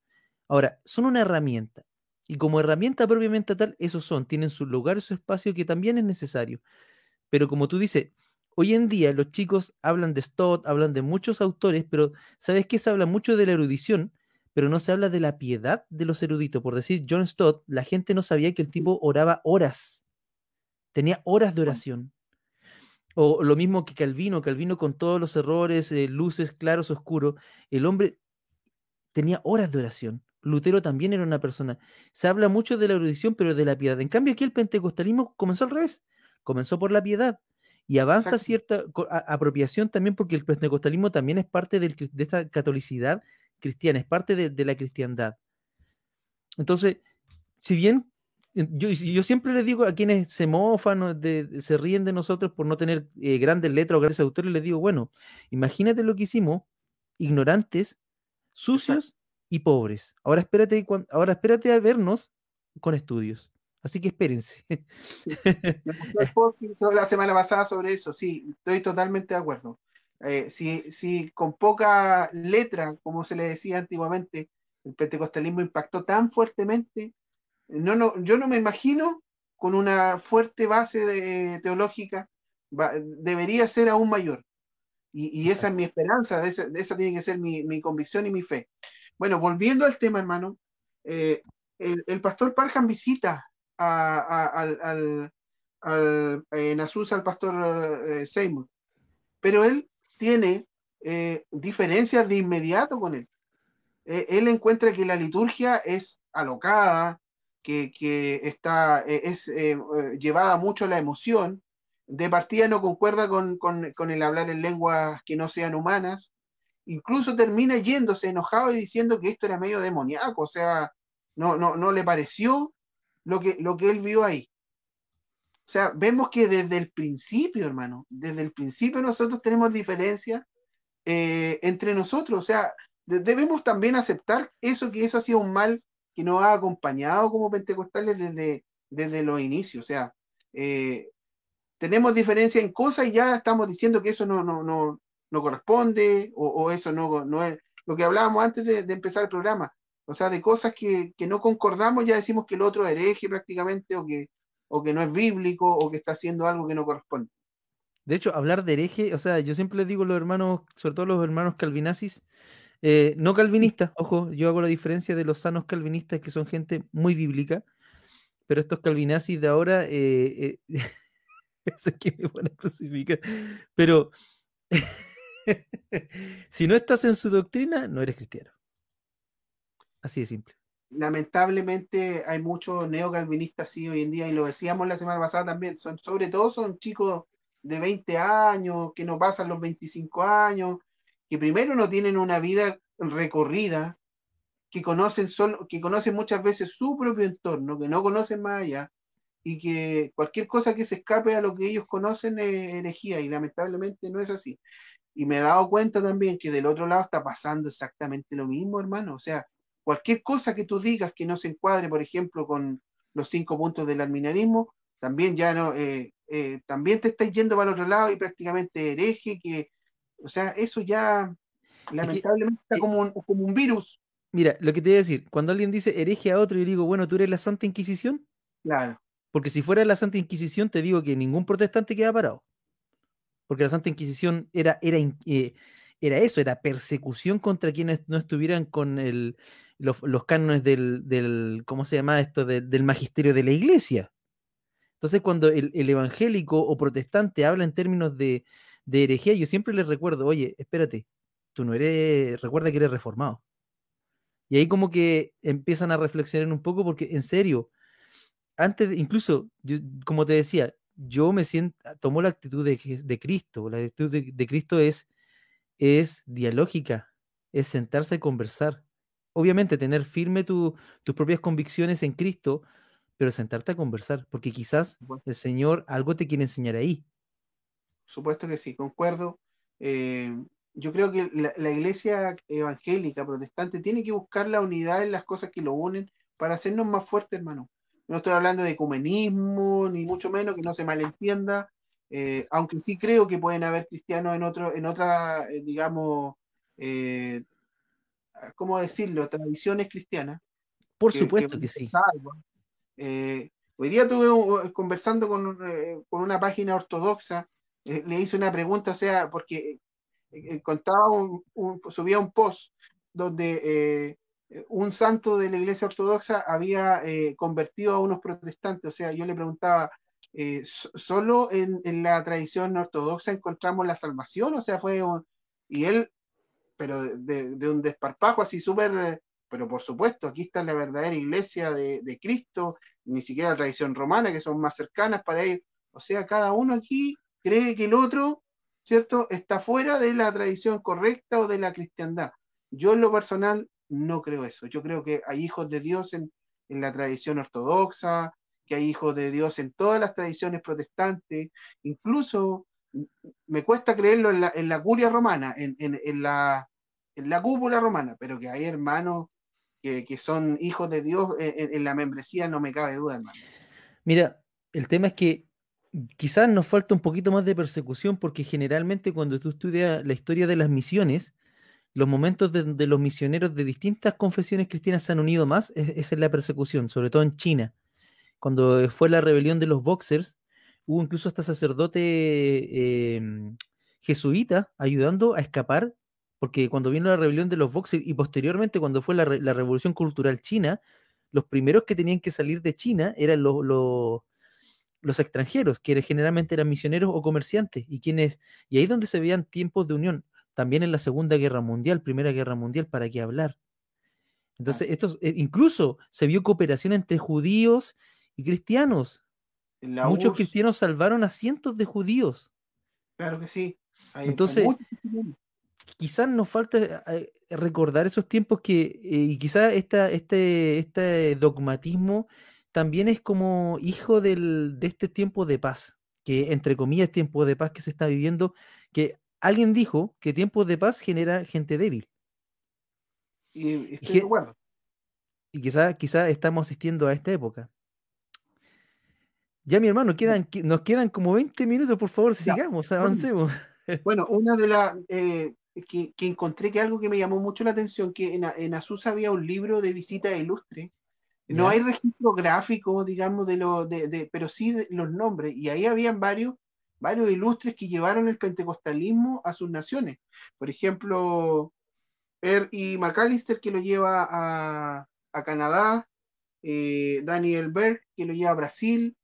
Ahora, son una herramienta. Y como herramienta propiamente tal, esos son, tienen su lugar su espacio que también es necesario. Pero como tú dices, hoy en día los chicos hablan de Stott, hablan de muchos autores, pero ¿sabes qué? Se habla mucho de la erudición, pero no se habla de la piedad de los eruditos. Por decir John Stott, la gente no sabía que el tipo oraba horas, tenía horas de oración. O lo mismo que Calvino, Calvino con todos los errores, eh, luces, claros, oscuros, el hombre tenía horas de oración. Lutero también era una persona. Se habla mucho de la erudición, pero de la piedad. En cambio, aquí el pentecostalismo comenzó al revés. Comenzó por la piedad y avanza cierta apropiación también porque el pentecostalismo también es parte de esta catolicidad cristiana, es parte de, la cristiandad. Entonces, si bien yo, yo, siempre les digo a quienes se mofan, se ríen de nosotros por no tener eh, grandes letras o grandes autores, les digo, bueno, imagínate lo que hicimos, ignorantes, sucios y pobres. Ahora espérate, ahora espérate a vernos con estudios. Así que espérense. la semana pasada sobre eso, sí, estoy totalmente de acuerdo. Eh, si, con poca letra, como se le decía antiguamente, el pentecostalismo impactó tan fuertemente, no, no, yo no me imagino con una fuerte base teológica, debería ser aún mayor. Y, esa es mi esperanza, esa, esa tiene que ser mi, convicción y mi fe. Bueno, volviendo al tema, hermano, eh, el, pastor Parham visita al, al, al, en Azusa al pastor eh, Seymour, pero él tiene eh, diferencias de inmediato con él. Eh, él encuentra que la liturgia es alocada, que, está, eh, es eh, llevada mucho la emoción, de partida no concuerda con, con, el hablar en lenguas que no sean humanas, incluso termina yéndose enojado y diciendo que esto era medio demoníaco, o sea, no, no, no le pareció lo que, lo que él vio ahí. O sea, vemos que desde el principio, hermano, desde el principio nosotros tenemos diferencias eh, entre nosotros. O sea, debemos también aceptar eso, que eso ha sido un mal que nos ha acompañado como pentecostales desde, desde los inicios. O sea, eh, tenemos diferencia en cosas y ya estamos diciendo que eso no, no, no, no corresponde o, eso no, no es lo que hablábamos antes de, empezar el programa. O sea, de cosas que, que, no concordamos, ya decimos que el otro hereje prácticamente o que, o que no es bíblico o que está haciendo algo que no corresponde. De hecho, hablar de hereje, o sea, yo siempre les digo a los hermanos, sobre todo los hermanos calvinazis, eh, no calvinistas, ojo, yo hago la diferencia de los sanos calvinistas que son gente muy bíblica, pero estos calvinazis de ahora, eh, eh que me van a crucificar, pero si no estás en su doctrina, no eres cristiano. Así de simple lamentablemente hay muchos neocalvinistas así hoy en día, y lo decíamos la semana pasada también, son, sobre todo son chicos de 20 años, que no pasan los 25 años, que primero no tienen una vida recorrida, que conocen, solo, que conocen muchas veces su propio entorno, que no conocen más allá, y que cualquier cosa que se escape a lo que ellos conocen es herejía, y lamentablemente no es así. Y me he dado cuenta también que del otro lado está pasando exactamente lo mismo, hermano. O sea, cualquier cosa que tú digas que no se encuadre, por ejemplo, con los cinco puntos del arminianismo, también ya no, eh, eh, también te estás yendo para el otro lado y prácticamente hereje, que, o sea, eso ya lamentablemente está eh, como un, como un virus. Mira, lo que te voy a decir, cuando alguien dice hereje a otro, y digo, bueno, tú eres la Santa Inquisición. Claro. Porque si fuera la Santa Inquisición, te digo que ningún protestante queda parado. Porque la Santa Inquisición era, era, era eso, era persecución contra quienes no estuvieran con el, los, cánones del, ¿cómo se llama esto? del magisterio de la iglesia. Entonces, cuando el, evangélico o protestante habla en términos de, de, herejía, yo siempre les recuerdo, oye, espérate, tú no eres, recuerda que eres reformado. Y ahí como que empiezan a reflexionar un poco porque, en serio, antes, incluso, como te decía, yo me siento, tomo la actitud de, de Cristo, la actitud de, de Cristo es, es dialógica, es sentarse a conversar obviamente tener firme tus propias convicciones en Cristo, pero sentarte a conversar, porque quizás el Señor algo te quiere enseñar ahí. Supuesto que sí, concuerdo. Eh, yo creo que la, iglesia evangélica, protestante, tiene que buscar la unidad en las cosas que lo unen para hacernos más fuertes, hermano. No estoy hablando de ecumenismo, ni mucho menos, que no se malentienda, eh, aunque sí creo que pueden haber cristianos en otro, en otra, eh, digamos, ¿cómo decirlo?, tradiciones cristianas. Por supuesto que, sí. Eh, hoy día estuve conversando con, eh, con una página ortodoxa, eh, le hice una pregunta, o sea, porque contaba, un, subía un post donde un santo de la iglesia ortodoxa había convertido a unos protestantes, o sea, yo le preguntaba, ¿solo en, en, la tradición ortodoxa encontramos la salvación? O sea, fue y él pero de, un desparpajo así súper, eh, pero por supuesto, aquí está la verdadera iglesia de, Cristo, ni siquiera la tradición romana, que son más cercanas para ellos. O sea, cada uno aquí cree que el otro, ¿cierto?, está fuera de la tradición correcta o de la cristiandad. Yo en lo personal no creo eso. Yo creo que hay hijos de Dios en, la tradición ortodoxa, que hay hijos de Dios en todas las tradiciones protestantes, incluso me cuesta creerlo en la, en la curia romana, en, en, la, en la cúpula romana, pero que hay hermanos que, son hijos de Dios en, la membresía, no me cabe duda, hermano. Mira, el tema es que quizás nos falta un poquito más de persecución, porque generalmente cuando tú estudias la historia de las misiones, los momentos de, los misioneros de distintas confesiones cristianas se han unido más, esa es la persecución, sobre todo en China. Cuando fue la rebelión de los boxers, hubo incluso hasta sacerdote em, jesuita ayudando a escapar, porque cuando vino la rebelión de los boxers y posteriormente cuando fue la, revolución cultural china, los primeros que tenían que salir de China eran los, los, extranjeros, que generalmente eran misioneros o comerciantes, y quienes, y ahí es donde se veían tiempos de unión, también en la Segunda Guerra Mundial, Primera Guerra Mundial, ¿para qué hablar? Entonces, esto, eh, incluso se vio cooperación entre judíos y cristianos. Muchos cristianos salvaron a cientos de judíos. Claro que sí. Entonces, quizás nos falta eh, recordar esos tiempos que, eh, y quizás esta, este, este dogmatismo también es como hijo del, de este tiempo de paz, que entre comillas tiempo de paz que se está viviendo, que alguien dijo que tiempos de paz genera gente débil. Y estoy de acuerdo. Y quizás quizá estamos asistiendo a esta época. Ya, mi hermano, quedan, nos quedan como 20 minutos, por favor, sigamos, avancemos. Bueno, una de las eh, que, encontré que algo que me llamó mucho la atención, que en, en Azusa había un libro de visita ilustre. No hay registro gráfico, digamos, de lo, de, pero sí los nombres, y ahí habían varios, varios ilustres que llevaron el pentecostalismo a sus naciones. Por ejemplo, Er y McAllister, que lo lleva a, a Canadá, eh, Daniel Berg, que lo lleva a Brasil,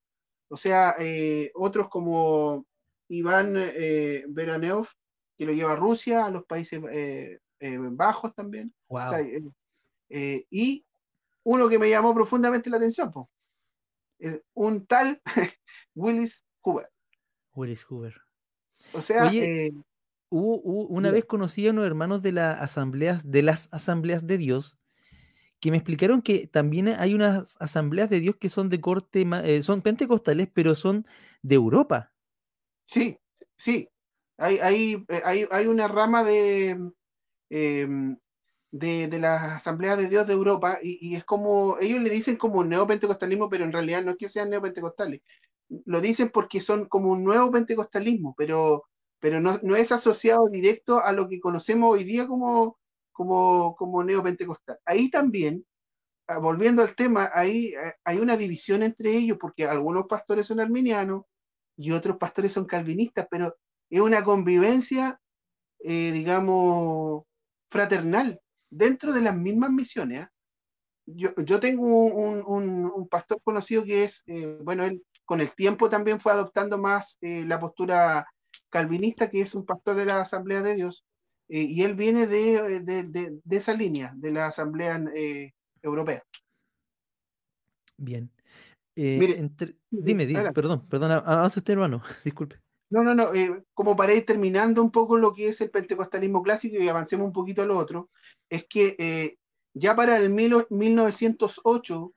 o sea, eh, otros como Iván eh, Veraneov, que lo lleva a Rusia, a los Países eh, Bajos también. y uno que me llamó profundamente la atención, un tal Willis Hoover. Willis Hoover. O sea, hubo, una vez conocí a unos hermanos de las asambleas, de las asambleas de Dios, que me explicaron que también hay unas asambleas de Dios que son de corte, eh, son pentecostales, pero son de Europa. Sí, sí. Hay, hay, eh, hay, hay una rama de, em, de, de, las asambleas de Dios de Europa y, es como, ellos le dicen como neopentecostalismo, pero en realidad no es que sean neopentecostales. Lo dicen porque son como un nuevo pentecostalismo, pero, pero no, no es asociado directo a lo que conocemos hoy día como, como, como neopentecostal. Ahí también, ah, volviendo al tema, ahí eh, hay una división entre ellos, porque algunos pastores son arminianos y otros pastores son calvinistas, pero es una convivencia, eh, digamos, fraternal dentro de las mismas misiones. ¿ah? Yo, yo, tengo un, un, pastor conocido que es, eh, bueno, él con el tiempo también fue adoptando más la postura calvinista, que es un pastor de la Asamblea de Dios, eh, y él viene de, de, de, esa línea, de la Asamblea eh, Europea. Bien. Eh, dime, dime perdón, perdón, avanza usted, hermano, disculpe. No, no, no, como para ir terminando un poco lo que es el pentecostalismo clásico y avancemos un poquito a lo otro, es que ya para el mil, 1908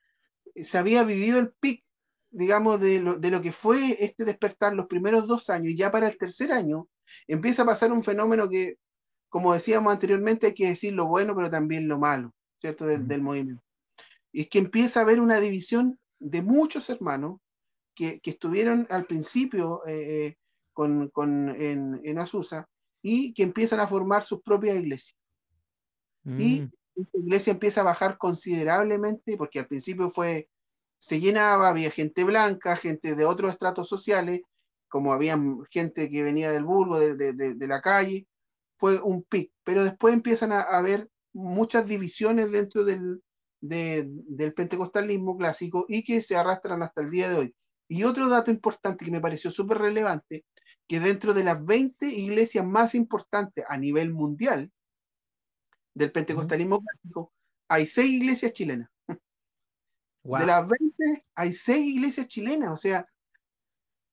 se había vivido el pic, digamos, de lo, de lo que fue este despertar los primeros dos años, y ya para el tercer año empieza a pasar un fenómeno que como decíamos anteriormente, hay que decir lo bueno, pero también lo malo, ¿cierto? Del, movimiento. Y es que empieza a haber una división de muchos hermanos que, estuvieron al principio eh, eh, con, en, en, Azusa y que empiezan a formar sus propias iglesias. Y mm. esta iglesia empieza a bajar considerablemente, porque al principio fue, se llenaba, había gente blanca, gente de otros estratos sociales, como había gente que venía del burgo, de, de, de la calle, fue un pic, pero después empiezan a, haber muchas divisiones dentro del, del pentecostalismo clásico y que se arrastran hasta el día de hoy. Y otro dato importante que me pareció súper relevante, que dentro de las 20 iglesias más importantes a nivel mundial del pentecostalismo clásico, hay seis iglesias chilenas. De las 20 hay seis iglesias chilenas, o sea,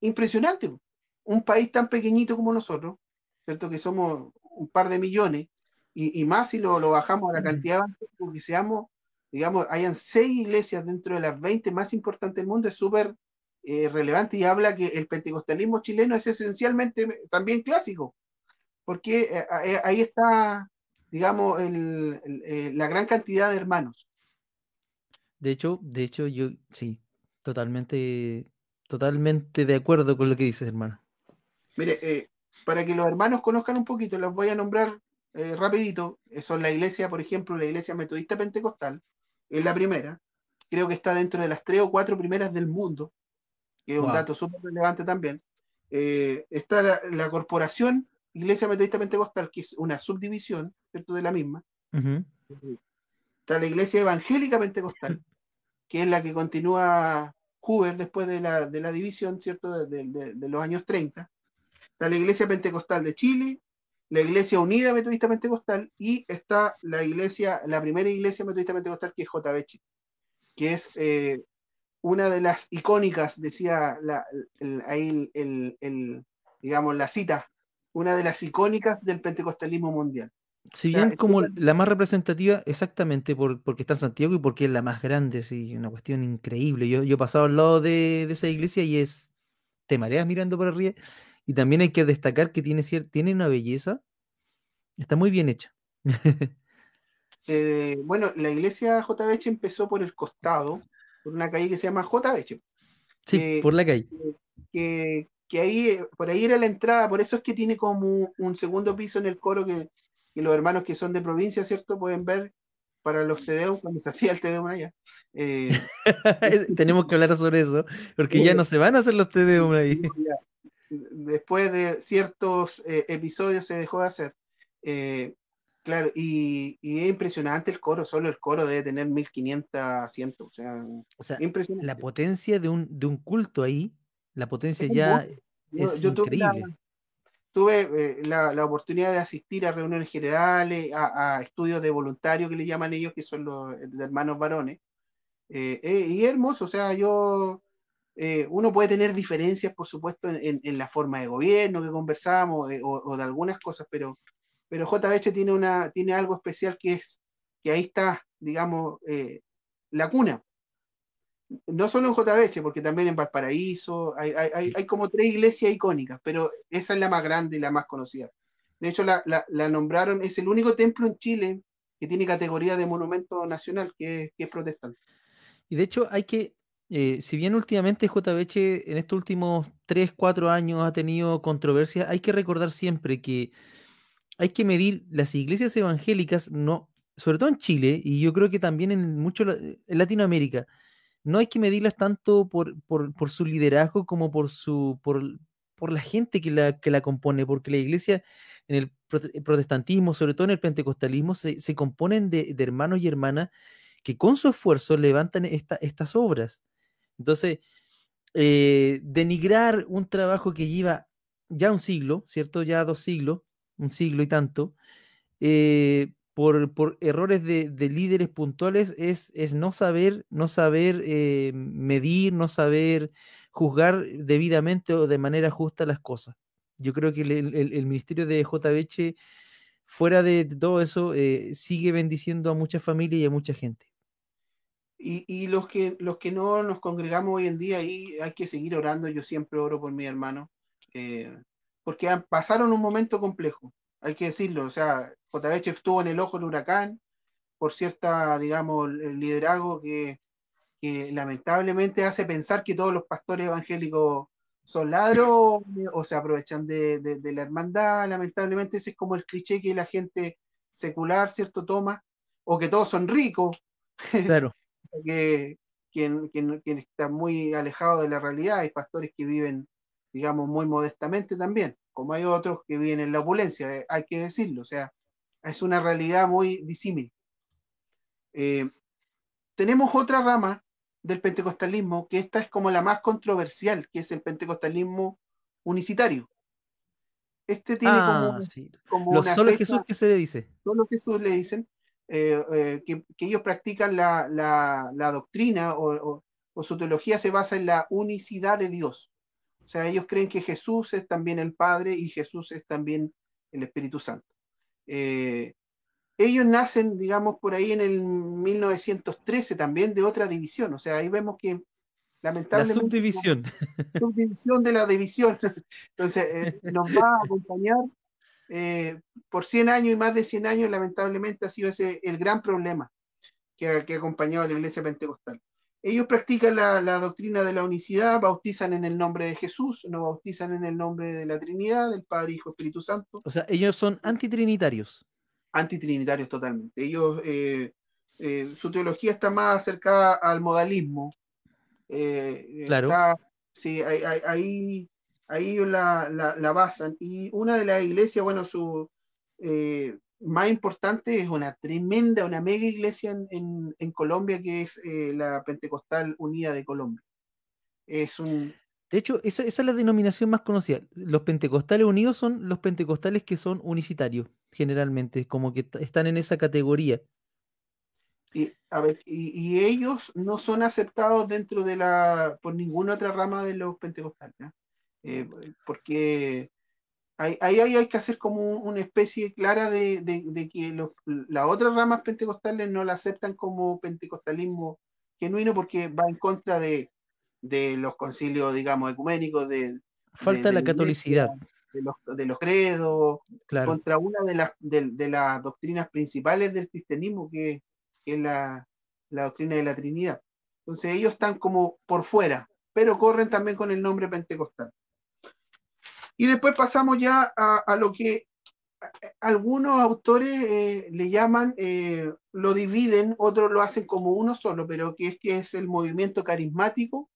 impresionante. Un país tan pequeñito como nosotros, ¿cierto? Que somos un par de millones, y, más si lo, bajamos a la cantidad, porque seamos, digamos, hayan seis iglesias dentro de las 20 más importantes del mundo, es súper eh, relevante y habla que el pentecostalismo chileno es esencialmente también clásico, porque eh, eh, ahí está, digamos, la gran cantidad de hermanos. De hecho, de hecho, yo sí, totalmente, totalmente de acuerdo con lo que dices, hermano. Mire, para que los hermanos conozcan un poquito, los voy a nombrar eh, rapidito. Son la iglesia, por ejemplo, la iglesia metodista pentecostal, es la primera. Creo que está dentro de las tres o cuatro primeras del mundo, que es un dato súper relevante también. Eh, está la, corporación Iglesia Metodista Pentecostal, que es una subdivisión, ¿cierto? De la misma. Está la Iglesia Evangélica Pentecostal, que es la que continúa Hoover después de la, división, ¿cierto? De, de, los años 30 está la Iglesia Pentecostal de Chile, la Iglesia Unida Metodista Pentecostal y está la iglesia, la primera iglesia metodista pentecostal que es JBC, que es eh, una de las icónicas, decía ahí el, digamos, la cita, una de las icónicas del pentecostalismo mundial. Si bien como la más representativa, exactamente por, porque está en Santiago y porque es la más grande, sí, una cuestión increíble. Yo, yo he pasado al lado de, esa iglesia y es, te mareas mirando por arriba. Y también hay que destacar que tiene, tiene una belleza, está muy bien hecha. Eh, bueno, la iglesia JBH empezó por el costado, por una calle que se llama JBH. Sí, por la calle. Que, que, ahí, por ahí era la entrada, por eso es que tiene como un segundo piso en el coro que y los hermanos que son de provincia, ¿cierto? Pueden ver para los TDU cuando se hacía el TDU allá. Eh, Tenemos que hablar sobre eso, porque ya no se van a hacer los TDU ahí. Después de ciertos eh, episodios se dejó de hacer. Eh, claro, y, es impresionante el coro, solo el coro debe tener 1500 asientos, o sea, impresionante. La potencia de un, de un culto ahí, la potencia ya es increíble tuve eh, la, oportunidad de asistir a reuniones generales, a, estudios de voluntarios que le llaman ellos, que son los, hermanos varones. Y hermoso, o sea, yo, uno puede tener diferencias, por supuesto, en, la forma de gobierno que conversamos o, de algunas cosas, pero, pero JBH tiene, una, tiene algo especial que es que ahí está, digamos, la cuna no solo en JBH, porque también en Valparaíso, hay, hay, como tres iglesias icónicas, pero esa es la más grande y la más conocida. De hecho, la, nombraron, es el único templo en Chile que tiene categoría de monumento nacional, que, es protestante. Y de hecho, hay que, eh, si bien últimamente JBH en estos últimos tres, cuatro años ha tenido controversia, hay que recordar siempre que hay que medir las iglesias evangélicas, no, sobre todo en Chile, y yo creo que también en mucho en Latinoamérica, no hay que medirlas tanto por, su liderazgo como por, su, por, la gente que la, que la compone, porque la iglesia en el protestantismo, sobre todo en el pentecostalismo, se, componen de, hermanos y hermanas que con su esfuerzo levantan estas obras. Entonces, eh, denigrar un trabajo que lleva ya un siglo, ¿cierto? Ya dos siglos, un siglo y tanto, eh, por, errores de, líderes puntuales es, es, no saber, no saber eh, medir, no saber juzgar debidamente o de manera justa las cosas. Yo creo que el, ministerio de JBH, fuera de todo eso, eh, sigue bendiciendo a muchas familias y a mucha gente. Y, los, que, los que no nos congregamos hoy en día, ahí hay que seguir orando. Yo siempre oro por mi hermano, eh, porque pasaron un momento complejo, hay que decirlo. O sea, JBH estuvo en el ojo del huracán por cierta, digamos, liderazgo que, lamentablemente hace pensar que todos los pastores evangélicos son ladrones o se aprovechan de, la hermandad. Lamentablemente ese es como el cliché que la gente secular, ¿cierto?, toma, o que todos son ricos. Claro. que quien, está muy alejado de la realidad, hay pastores que viven, digamos, muy modestamente también, como hay otros que viven en la opulencia, eh, hay que decirlo, o sea, es una realidad muy disímil. Eh, tenemos otra rama del pentecostalismo, que esta es como la más controversial, que es el pentecostalismo unicitario. Este tiene ah, como, solo Jesús que se le dice. Solo Jesús le dicen eh, eh, que, ellos practican la, doctrina o, su teología se basa en la unicidad de Dios. O sea, ellos creen que Jesús es también el Padre y Jesús es también el Espíritu Santo. Eh, ellos nacen, digamos, por ahí en el 1913 también de otra división. O sea, ahí vemos que lamentablemente... La subdivisión. subdivisión de la división. Entonces, eh, nos va a acompañar eh, por 100 años y más de 100 años, lamentablemente ha sido ese el gran problema que, que ha acompañado a la iglesia pentecostal. Ellos practican la, la, doctrina de la unicidad, bautizan en el nombre de Jesús, no bautizan en el nombre de la Trinidad, del Padre, Hijo, Espíritu Santo. O sea, ellos son antitrinitarios. Antitrinitarios totalmente. Ellos, eh, eh, su teología está más acercada al modalismo. Claro. sí, ahí, ahí, la, la, la, basan. Y una de las iglesias, bueno, su más importante es una tremenda, una mega iglesia en, Colombia que es eh, la Pentecostal Unida de Colombia. Es un... De hecho, esa, esa es la denominación más conocida. Los pentecostales unidos son los pentecostales que son unicitarios, generalmente, como que están en esa categoría. Y, a ver, y, y ellos no son aceptados dentro de la, por ninguna otra rama de los pentecostales, ¿ya? Eh, porque ahí, hay, hay que hacer como un- una especie clara de, de- de que los, las otras ramas pentecostales no la aceptan como pentecostalismo genuino porque va en contra de, de los concilios, digamos, ecuménicos, de, Falta de la iglesia, catolicidad, de los, de los credos, claro. contra una de las, de, de las doctrinas principales del cristianismo, que, que es la, la doctrina de la Trinidad. Entonces ellos están como por fuera, pero corren también con el nombre pentecostal. Y después pasamos ya a, a lo que algunos autores eh, le llaman, eh, lo dividen, otros lo hacen como uno solo, pero que es que es el movimiento carismático,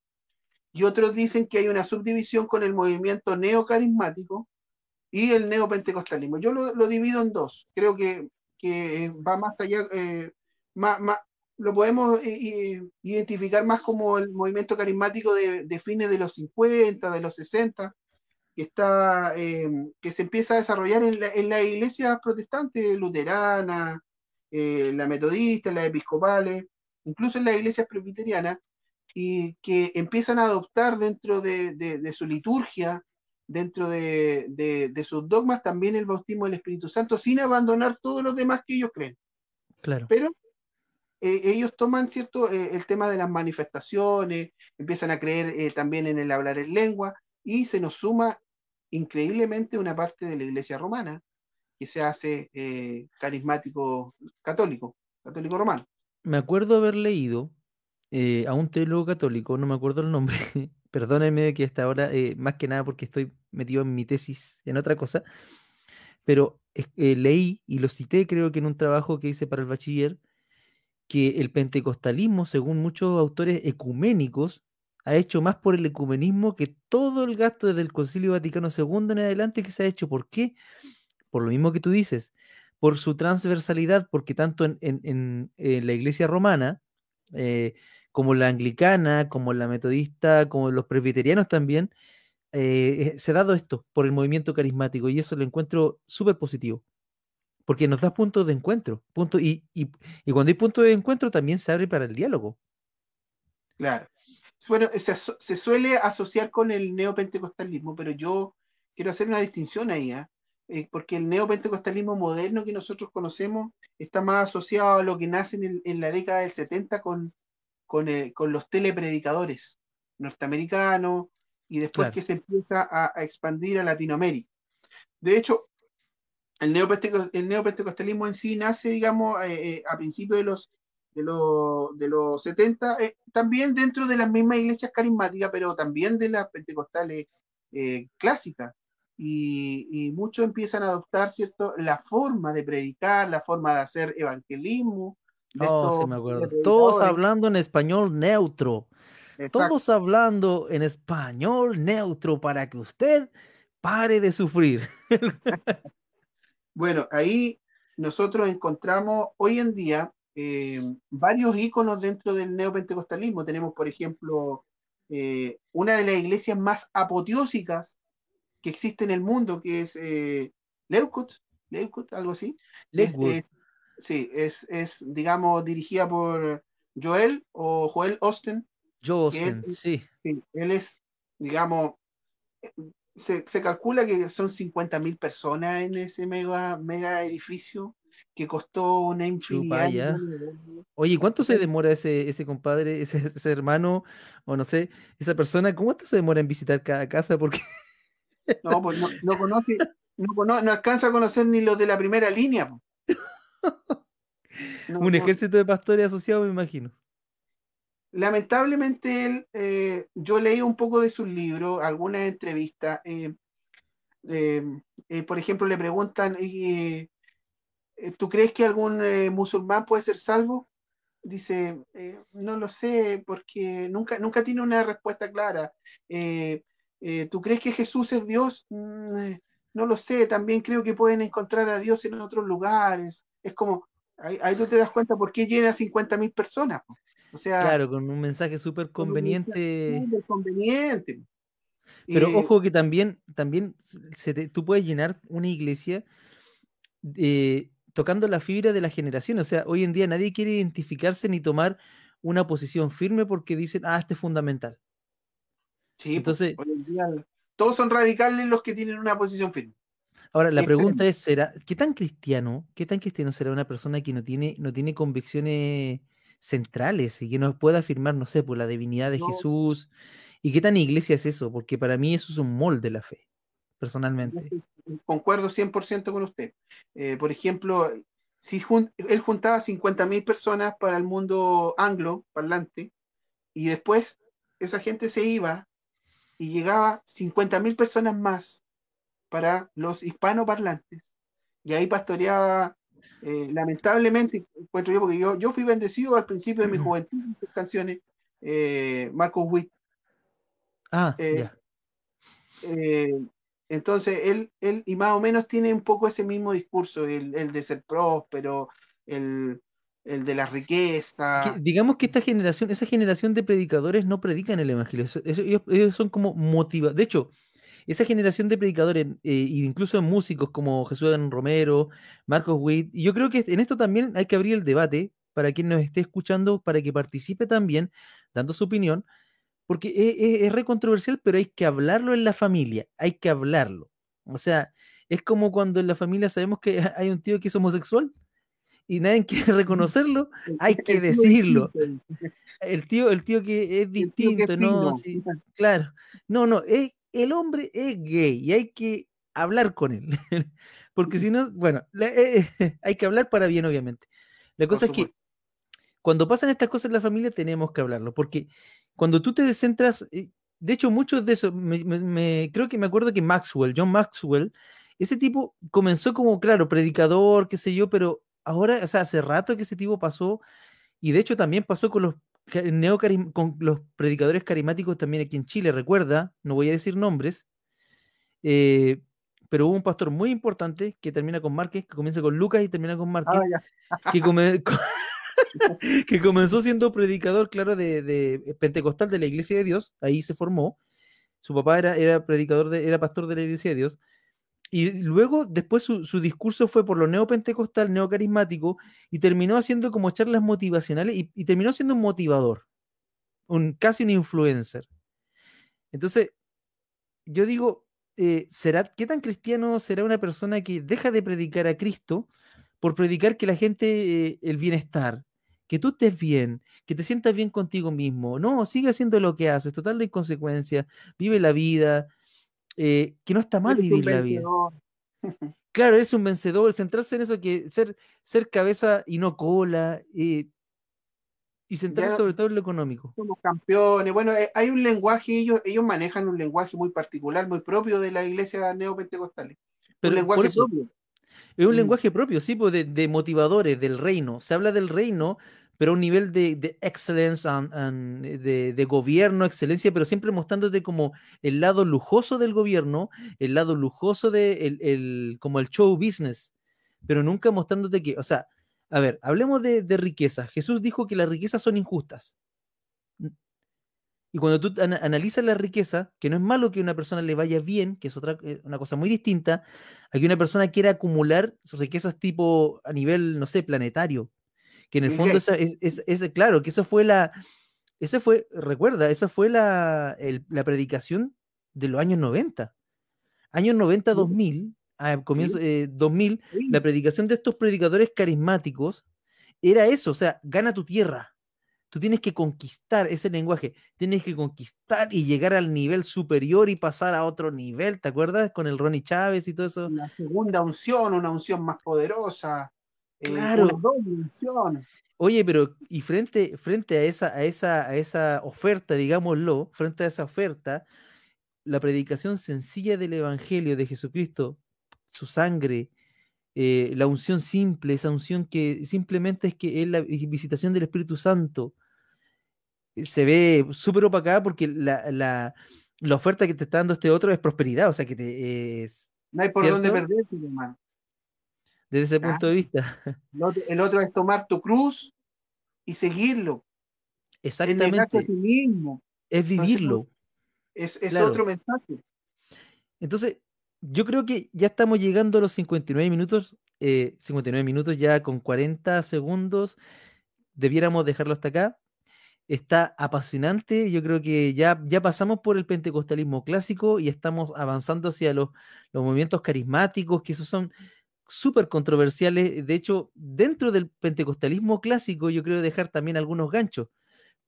y otros dicen que hay una subdivisión con el movimiento neocarismático y el neopentecostalismo. Yo lo, lo divido en dos, creo que, que va más allá, eh, más, más- lo podemos eh, identificar más como el movimiento carismático de, de fines de los 50, de los 60, que, está, eh, que se empieza a desarrollar en la, en la iglesia protestante, luterana, eh, la metodista, las episcopales, incluso en las iglesias presbiterianas, y que empiezan a adoptar dentro de, de- de su liturgia, dentro de, de- de sus dogmas, también el bautismo del Espíritu Santo, sin abandonar todos los demás que ellos creen. Claro. Pero eh, ellos toman, ¿cierto?, Eh, el tema de las manifestaciones, empiezan a creer eh, también en el hablar en lengua, y se nos suma increíblemente una parte de la iglesia romana que se hace eh, carismático católico, católico romano. Me acuerdo haber leído eh, a un teólogo católico, no me acuerdo el nombre, perdónenme que hasta ahora, eh, más que nada porque estoy metido en mi tesis en otra cosa, pero leí y lo cité creo que en un trabajo que hice para el bachiller, que el pentecostalismo, según muchos autores ecuménicos, ha hecho más por el ecumenismo que todo el gasto desde el Concilio Vaticano II en adelante que se ha hecho. ¿Por qué? Por lo mismo que tú dices, por su transversalidad, porque tanto en, la iglesia romana, eh, como la anglicana, como la metodista, como los presbiterianos también, eh, eh, se ha dado esto por el movimiento carismático y eso lo encuentro súper positivo, porque nos da puntos de encuentro, punto, y cuando hay puntos de encuentro también se abre para el diálogo. Claro. Bueno, se, suele asociar con el neopentecostalismo, pero yo quiero hacer una distinción ahí, ¿ah? Eh, porque el neopentecostalismo moderno que nosotros conocemos está más asociado a lo que nace en, el- en la década del 70 con, con, eh, con los telepredicadores norteamericanos y después Claro. que se empieza a, a expandir a Latinoamérica. De hecho, el neopentecostalismo en sí nace, digamos, eh, eh, a principios de los, de los, de los 70, eh, también dentro de las mismas iglesias carismáticas, pero también de las pentecostales eh, clásicas. Y, y muchos empiezan a adoptar, ¿cierto?, la forma de predicar, la forma de hacer evangelismo. De Oh, sí estos me acuerdo. Todos hablando en español neutro. Exacto. Todos hablando en español neutro para que usted pare de sufrir. Bueno, ahí nosotros encontramos hoy en día eh, varios íconos dentro del neopentecostalismo. Tenemos, por ejemplo, eh, una de las iglesias más apoteósicas que existe en el mundo, que es eh, algo así. Lakewood. es- sí, es, es, digamos, dirigida por Joel o Joel Austin. Jostin, él- sí. Sí, él es, digamos, se, se calcula que son 50.000 personas en ese mega, mega edificio que costó una infinidad de. Oye, ¿cuánto se demora ese, ese compadre, ese, ese hermano, o no sé, esa persona, cuánto se demora en visitar cada casa? Porque No, pues no, no conoce, no, alcanza a conocer ni los de la primera línea. un ejército de pastores asociados, me imagino. lamentablemente él, eh, yo leí un poco de sus libros, algunas entrevistas. eh, eh, por ejemplo, le preguntan, ¿tú crees que algún eh, musulmán puede ser salvo? Dice, eh, no lo sé, porque nunca, nunca tiene una respuesta clara. Eh, eh, ¿tú crees que Jesús es Dios? Mm, eh, no lo sé, también creo que pueden encontrar a Dios en otros lugares. Es como, ahí, ahí tú te das cuenta por qué llena 50.000 personas. O sea, Claro, con un mensaje súper conveniente. súper conveniente. Pero ojo que también, también se tú puedes llenar una iglesia eh, tocando la fibra de la generación. O sea, hoy en día nadie quiere identificarse ni tomar una posición firme porque dicen, ah, este es fundamental. Sí, pues, entonces. hoy en día todos son radicales los que tienen una posición firme. Ahora, la pregunta es, ¿será, ¿qué tan cristiano, qué tan cristiano será una persona que no tiene, no tiene convicciones centrales y que no pueda afirmar, no sé, por la divinidad de Jesús? ¿Y qué tan iglesia es eso? Porque para mí eso es un molde de la fe, personalmente. Concuerdo 100% con usted. Eh, por ejemplo, si él juntaba 50.000 personas para el mundo anglo parlante y después esa gente se iba y llegaba 50.000 personas más para los hispanoparlantes. Y ahí pastoreaba, eh, lamentablemente, encuentro yo, porque yo, yo fui bendecido al principio de mi juventud en sus canciones, eh, Marcos Witt. Ah, eh, entonces, él, él, y más o menos tiene un poco ese mismo discurso, el, el de ser próspero, el, el de la riqueza. digamos que esta generación, esa generación de predicadores no predican el evangelio. ellos, son como motivados. De hecho, esa generación de predicadores, eh, incluso músicos como Jesús Romero, Marcos Witt, y yo creo que en esto también hay que abrir el debate para quien nos esté escuchando, para que participe también, dando su opinión, porque es, es, re controversial, pero hay que hablarlo en la familia, hay que hablarlo. O sea, es como cuando en la familia sabemos que hay un tío que es homosexual y nadie quiere reconocerlo, hay que decirlo. El tío, el tío que es distinto, ¿no? claro. No, no, es, el hombre es gay y hay que hablar con él. Porque si no, bueno, eh, hay que hablar para bien, obviamente. La cosa es que cuando pasan estas cosas en la familia tenemos que hablarlo, porque cuando tú te descentras, eh, de hecho muchos de esos, me, creo que me acuerdo que Maxwell, John Maxwell, ese tipo comenzó como, claro, predicador, qué sé yo, pero ahora, o sea, hace rato que ese tipo pasó, y de hecho también pasó con los con los predicadores carismáticos también aquí en Chile, recuerda, no voy a decir nombres, eh, pero hubo un pastor muy importante que termina con Márquez, que comienza con Lucas y termina con Márquez, ah, que, que, comenzó siendo predicador, claro, de, pentecostal de la Iglesia de Dios, ahí se formó, su papá era, era predicador, era pastor de la Iglesia de Dios, y luego, después su, discurso fue por lo neopentecostal, neocarismático, y terminó haciendo como charlas motivacionales y, terminó siendo un motivador, un, casi un influencer. Entonces, yo digo, eh, ¿será, ¿qué tan cristiano será una persona que deja de predicar a Cristo por predicar que la gente, eh, el bienestar, que tú estés bien, que te sientas bien contigo mismo? No, sigue haciendo lo que haces, total de inconsecuencia, vive la vida, eh, que no está mal vivir la vida. Claro, es un vencedor, centrarse en eso, que ser, ser cabeza y no cola, eh, y centrarse sobre todo en lo económico. Somos campeones, bueno, eh, hay un lenguaje, ellos, ellos manejan un lenguaje muy particular, muy propio de la iglesia neopentecostal. Pero un lenguaje propio. Es un mm. lenguaje propio, sí, pues de, de, motivadores del reino. Se habla del reino, pero a un nivel de, de excellence, de, de, gobierno, excelencia, pero siempre mostrándote como el lado lujoso del gobierno, el lado lujoso de el, el, como el show business, pero nunca mostrándote que, o sea, a ver, hablemos de, de riqueza. Jesús dijo que las riquezas son injustas. Y cuando tú analizas la riqueza, que no es malo que a una persona le vaya bien, que es otra eh, una cosa muy distinta, a que una persona quiera acumular riquezas tipo a nivel, no sé, planetario, que en el fondo esa, es, es, claro, que eso fue la, esa fue, recuerda, esa fue la, la predicación de los años 90. Años 90, 2000, a comienzo, 2000, eh, la predicación de estos predicadores carismáticos era eso, o sea, gana tu tierra. Tú tienes que conquistar ese lenguaje, tienes que conquistar y llegar al nivel superior y pasar a otro nivel, ¿te acuerdas? Con el Ronnie Chávez y todo eso. La segunda unción, una unción más poderosa. Eh, claro. Oye, pero y frente, frente a, esa, a, esa, a esa oferta, digámoslo, frente a esa oferta, la predicación sencilla del Evangelio de Jesucristo, su sangre, eh, la unción simple, esa unción que simplemente es que es la visitación del Espíritu Santo, eh, se ve súper opacada porque la, la, la, oferta que te está dando este otro es prosperidad, o sea que te es... No hay por dónde perderse, hermano desde ese punto de vista. El otro, es tomar tu cruz y seguirlo. Exactamente. Es sí mismo. Es vivirlo. Es, es otro mensaje. Entonces, yo creo que ya estamos llegando a los 59 minutos, 59 eh, minutos ya con 40 segundos. Debiéramos dejarlo hasta acá. Está apasionante. Yo creo que ya, ya pasamos por el pentecostalismo clásico y estamos avanzando hacia los, los movimientos carismáticos, que esos son súper controversiales. De hecho, dentro del pentecostalismo clásico, yo creo dejar también algunos ganchos,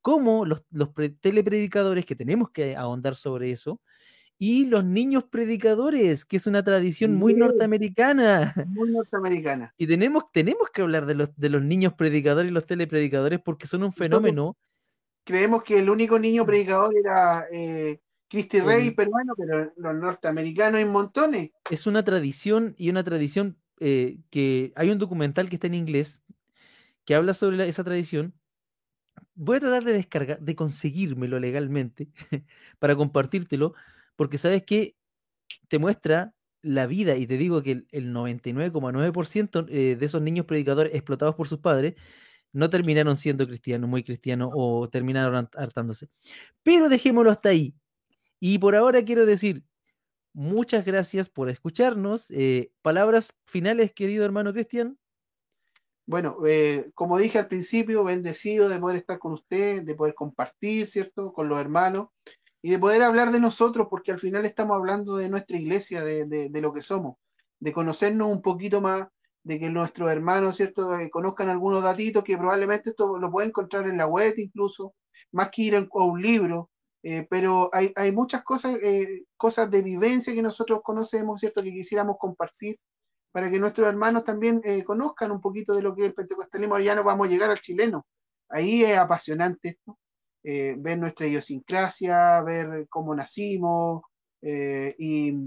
como los, los telepredicadores, que tenemos que ahondar sobre eso, y los niños predicadores, que es una tradición muy norteamericana. Muy norteamericana. Y tenemos, tenemos que hablar de los, de los niños predicadores y los telepredicadores porque son un fenómeno. Creemos que el único niño predicador era eh, Christy Rey peruano, pero los norteamericanos hay montones. Es una tradición y una tradición eh, que hay un documental que está en inglés que habla sobre esa tradición. Voy a tratar de descargar, de conseguírmelo legalmente para compartírtelo, porque sabes que te muestra la vida, y te digo que el, 99,9% eh, de esos niños predicadores explotados por sus padres no terminaron siendo cristianos, muy cristianos, o terminaron hartándose. Pero dejémoslo hasta ahí. Y por ahora quiero decir, muchas gracias por escucharnos. Eh, palabras finales, querido hermano Cristian. Bueno, eh, como dije al principio, bendecido de poder estar con usted, de poder compartir, ¿cierto?, con los hermanos y de poder hablar de nosotros, porque al final estamos hablando de nuestra iglesia, de, lo que somos, de conocernos un poquito más, de que nuestros hermanos, ¿cierto?, eh, conozcan algunos datitos que probablemente esto lo pueden encontrar en la web incluso, más que ir a un libro, eh, pero hay, muchas cosas, eh, cosas de vivencia que nosotros conocemos, ¿cierto?, que quisiéramos compartir para que nuestros hermanos también conozcan un poquito de lo que es el pentecostalismo. Ya no vamos a llegar al chileno. Ahí es apasionante esto. Eh, ver nuestra idiosincrasia, ver cómo nacimos eh, y,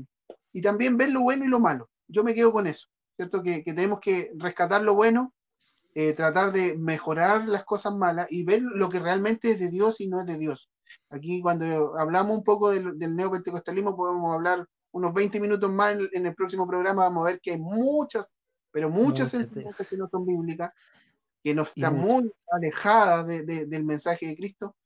también ver lo bueno y lo malo. Yo me quedo con eso, ¿cierto? Que, tenemos que rescatar lo bueno, eh, tratar de mejorar las cosas malas y ver lo que realmente es de Dios y no es de Dios. Aquí cuando hablamos un poco del, neopentecostalismo podemos hablar unos 20 minutos más en, el próximo programa, vamos a ver que hay muchas, pero muchas enseñanzas que no son bíblicas, que no están muy alejadas del mensaje de Cristo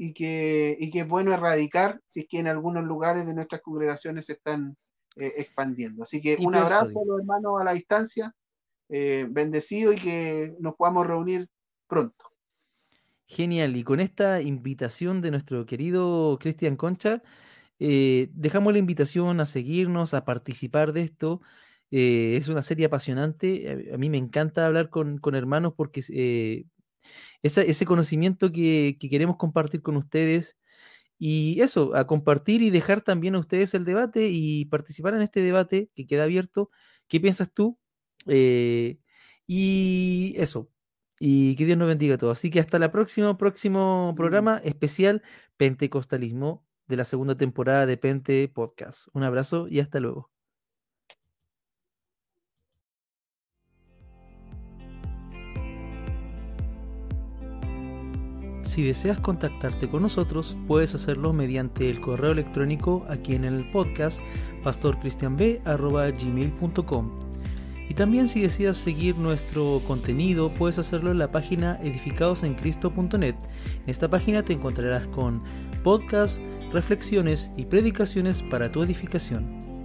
y que, y que es bueno erradicar si es que en algunos lugares de nuestras congregaciones se están eh, expandiendo. Así que un abrazo a los hermanos a la distancia, eh, bendecido y que nos podamos reunir pronto. Genial, y con esta invitación de nuestro querido Cristian Concha, eh, dejamos la invitación a seguirnos, a participar de esto. es una serie apasionante. A, mí me encanta hablar con, con hermanos porque ese conocimiento que, queremos compartir con ustedes y eso, a compartir y dejar también a ustedes el debate y participar en este debate que queda abierto. ¿Qué piensas tú? Eh, y eso. Y que Dios nos bendiga a todos. Así que hasta la próxima, próximo programa especial Pentecostalismo de la segunda temporada de Pente Podcast. Un abrazo y hasta luego. Si deseas contactarte con nosotros, puedes hacerlo mediante el correo electrónico aquí en el podcast pastorcristianb.gmail.com Y también si deseas seguir nuestro contenido, puedes hacerlo en la página edificadosencristo.net. En esta página te encontrarás con podcasts, reflexiones y predicaciones para tu edificación.